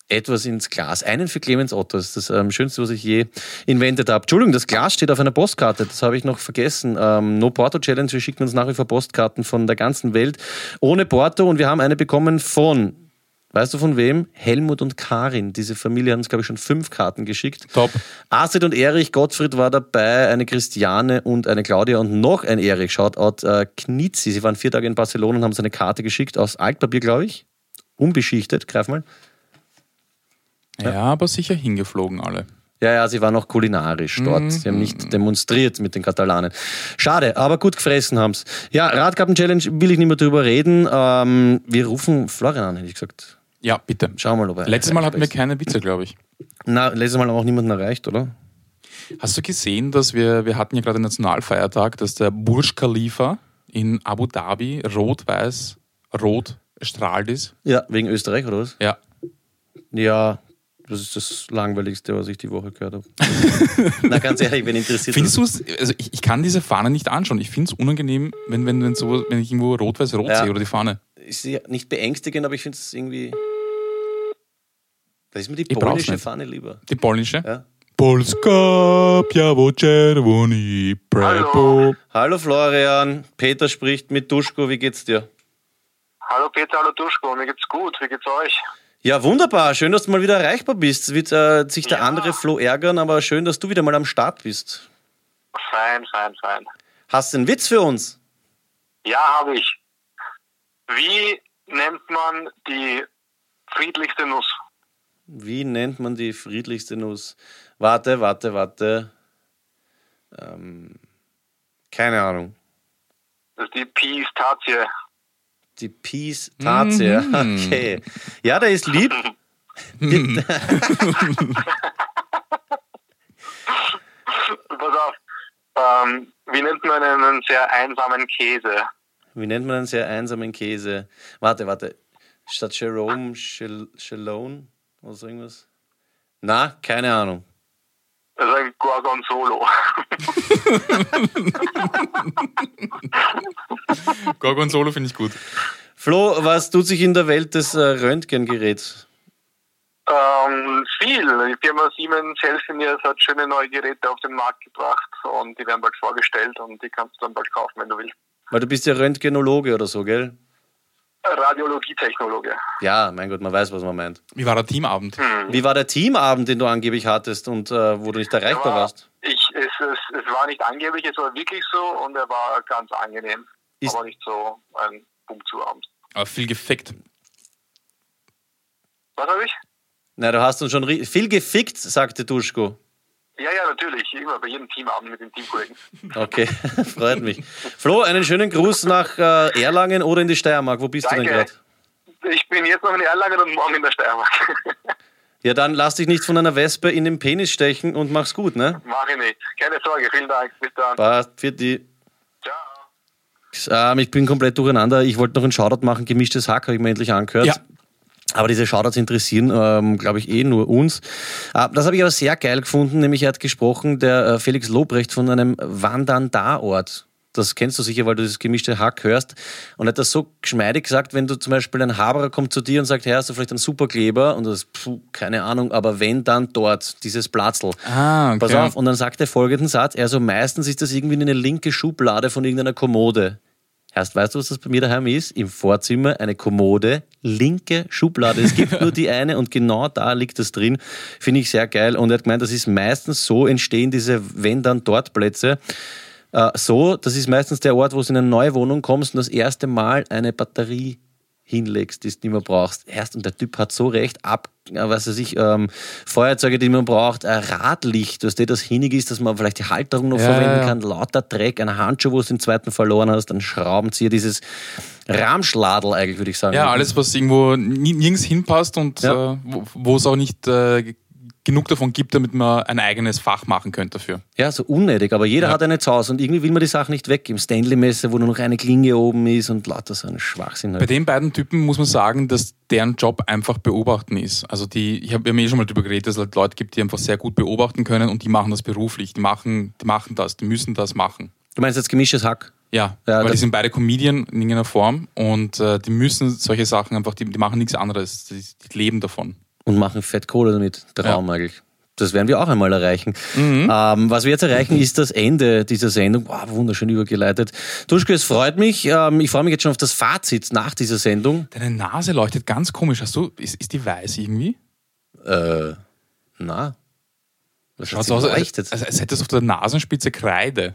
etwas ins Glas. Einen für Clemens Otto. Das ist das ähm, Schönste, was ich je inventet habe. Entschuldigung, das Glas steht auf einer Postkarte. Das habe ich noch vergessen. Ähm, no Porto Challenge. Wir schicken uns nach wie vor Postkarten von der ganzen Welt ohne Porto. Und wir haben eine bekommen von, weißt du von wem? Helmut und Karin. Diese Familie hat uns, glaube ich, schon fünf Karten geschickt. Top. Astrid und Erich, Gottfried war dabei, eine Christiane und eine Claudia und noch ein Erich. Shoutout äh, Knizzi. Sie waren vier Tage in Barcelona und haben so eine Karte geschickt aus Altpapier, glaube ich. Unbeschichtet. Greif mal. Ja. aber sicher hingeflogen alle. Ja, ja, sie waren auch kulinarisch dort. Sie haben nicht demonstriert mit den Katalanen. Schade, aber gut gefressen haben's. Ja, Radkappen-Challenge will ich nicht mehr drüber reden. Ähm, wir rufen Florian an, hätte ich gesagt. Ja, bitte. Schauen wir mal, ob er Letztes Mal hatten wir keine Witze, glaube ich. Na, letztes Mal haben auch niemanden erreicht, oder? Hast du gesehen, dass wir, wir hatten ja gerade den Nationalfeiertag, dass der Burj Khalifa in Abu Dhabi rot-weiß, rot strahlt ist? Ja, wegen Österreich, oder was? Ja. Ja, das ist das Langweiligste, was ich die Woche gehört habe. Na, ganz ehrlich, wenn interessiert Findest du es, also ich, ich kann diese Fahne nicht anschauen. Ich finde es unangenehm, wenn, wenn, wenn, so, wenn ich irgendwo rot-weiß-rot Ja. sehe oder die Fahne. ist ja nicht beängstigend, aber ich finde es irgendwie. Da ist mir die Ich polnische. Fahne lieber. Die polnische? Ja. Polska, biało czerwoni, prepo. Hallo Florian, Peter spricht mit Duschko, wie geht's dir? Hallo Peter, hallo Duschko, mir geht's gut, wie geht's euch? Ja, wunderbar, schön, dass du mal wieder erreichbar bist. Es wird äh, sich der Ja. andere Flo ärgern, aber schön, dass du wieder mal am Start bist. Fein, fein, fein. Hast du einen Witz für uns? Ja, habe ich. Wie nennt man die friedlichste Nuss? Wie nennt man die friedlichste Nuss? Warte, warte, warte. Ähm, keine Ahnung. Das ist die Pistazie. Die Peace-Tazie. Okay. Ja, der ist lieb. Pass auf. Ähm, wie nennt man einen sehr einsamen Käse? Wie nennt man einen sehr einsamen Käse? Warte, warte. Statt Jerome, Shal- Shalone oder so irgendwas? Na, keine Ahnung. Das ist ein Gorgonzolo. Gorgonzolo finde ich gut. Flo, was tut sich in der Welt des äh, Röntgengeräts? ähm, viel. Die Firma Siemens Healthineers hat schöne neue Geräte auf den Markt gebracht und die werden bald vorgestellt und die kannst du dann bald kaufen, wenn du willst. Weil du bist ja Röntgenologe oder so, gell? Radiologietechnologe. Ja, mein Gott, man weiß, was man meint. Wie war der Teamabend? Wie war der Teamabend, den du angeblich hattest und äh, wo du nicht erreichbar war, warst? Ich, es, es, es war nicht angeblich, es war wirklich so und er war ganz angenehm. Ist- aber nicht so ein Punkt zu Abend. Aber viel gefickt. Was habe ich? Na, du hast uns schon viel gefickt, sagte Duschko. Ja, ja, natürlich. Immer bei jedem Teamabend mit den Teamkollegen. Okay, freut mich. Flo, einen schönen Gruß nach äh, Erlangen oder in die Steiermark. Wo bist du denn Danke. gerade? Ich bin jetzt noch in Erlangen und morgen in der Steiermark. Ja, dann lass dich nicht von einer Wespe in den Penis stechen und mach's gut, ne? Mach ich nicht. Keine Sorge, vielen Dank. Bis dann. Passt, für die. Ciao. Ähm, ich bin komplett durcheinander. Ich wollte noch einen Shoutout machen. Gemischtes Hack habe ich mir endlich angehört. Ja. Aber diese Shoutouts interessieren, ähm, glaube ich, eh nur uns. Äh, das habe ich aber sehr geil gefunden, nämlich er hat gesprochen, der äh, Felix Lobrecht von einem Wandern-Da-Ort. Das kennst du sicher, weil du das gemischte Hack hörst. Und er hat das so geschmeidig gesagt, wenn du zum Beispiel ein Haberer kommt zu dir und sagt, hey, hast du vielleicht einen Superkleber? Und das, puh, keine Ahnung, aber wenn, dann dort, dieses Platzl. Ah, okay. Pass auf, und dann sagt er folgenden Satz, also meistens ist das irgendwie eine linke Schublade von irgendeiner Kommode. Erst weißt du, was das bei mir daheim ist? Im Vorzimmer eine Kommode, linke Schublade. Es gibt nur die eine und genau da liegt das drin. Finde ich sehr geil. Und er hat gemeint, das ist meistens so entstehen diese wenn dann dort Plätze. Äh, so, das ist meistens der Ort, wo du in eine neue Wohnung kommst und das erste Mal eine Batterie hinlegst, die du nicht mehr brauchst. Erst und der Typ hat so recht, ab, äh, was weiß ich, ähm, Feuerzeuge, die man braucht, ein Radlicht, dass das hinig ist, dass man vielleicht die Halterung noch Ja, verwenden ja. kann, lauter Dreck, ein Handschuh, wo du den zweiten verloren hast, ein Schraubenzieher, dieses Ramschladel eigentlich, würde ich sagen. Ja, alles, was irgendwo nirgends hinpasst und Ja. äh, wo- wo es auch nicht äh, genug davon gibt, damit man ein eigenes Fach machen könnte dafür. Ja, so unnötig, aber jeder Ja. hat eine zu Hause und irgendwie will man die Sachen nicht weg. Im Stanley-Messe, wo nur noch eine Klinge oben ist und lauter so ein Schwachsinn. Bei Halt. den beiden Typen muss man sagen, dass deren Job einfach beobachten ist. Also die, ich habe mir eh schon mal darüber geredet, dass es halt Leute gibt, die einfach sehr gut beobachten können und die machen das beruflich. Die machen, die machen das, die müssen das machen. Du meinst jetzt gemischtes Hack? Ja, Ja, weil die sind beide Comedian in irgendeiner Form und äh, die müssen solche Sachen einfach, die, die machen nichts anderes, die, die leben davon. Und machen fett Kohle damit. Traum eigentlich. Das werden wir auch einmal erreichen. Mhm. Ähm, was wir jetzt erreichen, ist das Ende dieser Sendung. Wow, wunderschön übergeleitet. Duschko, es freut mich. Ähm, ich freue mich jetzt schon auf das Fazit nach dieser Sendung. Deine Nase leuchtet ganz komisch. Hast du, ist, ist die weiß irgendwie? Äh, na. Was Schaut so aus, als, als, als hättest du auf der Nasenspitze Kreide.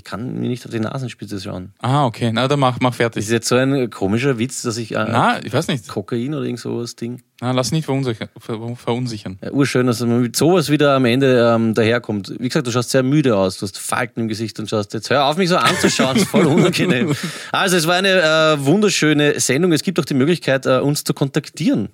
Ich kann mir nicht auf die Nasenspitze schauen. Ah, okay. Na, dann mach, mach Das fertig. ist jetzt so ein komischer Witz, dass ich äh, Na, ich weiß nicht. Kokain oder irgend sowas Ding. Na, lass nicht verunsichern. Ver, verunsichern. Ja, urschön, dass man mit sowas wieder am Ende ähm, daherkommt. Wie gesagt, du schaust sehr müde aus, du hast Falten im Gesicht und schaust jetzt, hör auf mich so anzuschauen, ist voll unangenehm. Also es war eine äh, wunderschöne Sendung. Es gibt auch die Möglichkeit, äh, uns zu kontaktieren.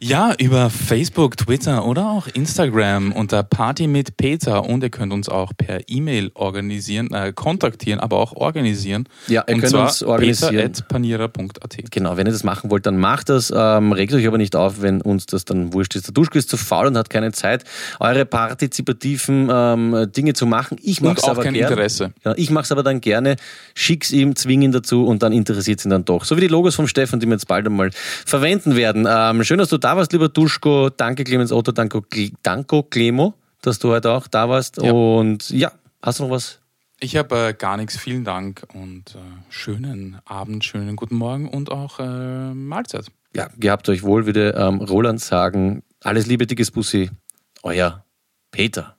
Ja, über Facebook, Twitter oder auch Instagram unter Party mit Peter und ihr könnt uns auch per E-Mail organisieren, äh, kontaktieren, aber auch organisieren. Ja, ihr und könnt uns organisieren. peter.panira.at. Genau, wenn ihr das machen wollt, dann macht das. Ähm, regt euch aber nicht auf, wenn uns das dann wurscht ist. Der Duschko ist zu faul und hat keine Zeit, eure partizipativen ähm, Dinge zu machen. Ich mach's auch aber kein gerne. Interesse. Ja, ich mache es aber dann gerne, schick's ihm, zwing ihn dazu und dann interessiert ihn dann doch. So wie die Logos vom Stefan, die wir jetzt bald einmal verwenden werden. Ähm, schön, dass du da warst, lieber Duschko. Danke, Clemens Otto. Danke, Danko Clemo, dass du heute auch da warst. Ja. Und ja, hast du noch was? Ich habe äh, gar nichts. Vielen Dank und äh, schönen Abend, schönen guten Morgen und auch äh, Mahlzeit. Ja, gehabt euch wohl, würde ähm, Roland sagen. Alles Liebe, dickes Bussi. Euer Peter.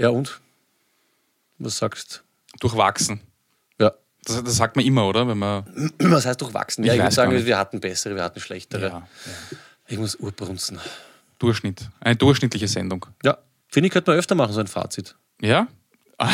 Ja, und? Was sagst Durchwachsen. Ja. Das, das sagt man immer, oder? Wenn man. Was heißt durchwachsen? Ja, Ich ich würde weiß gar sagen, nicht. wir hatten bessere, wir hatten schlechtere. Ja, Ich muss urbrunzen. Durchschnitt. Eine durchschnittliche Sendung. Ja, finde ich, könnte man öfter machen, so ein Fazit. Ja?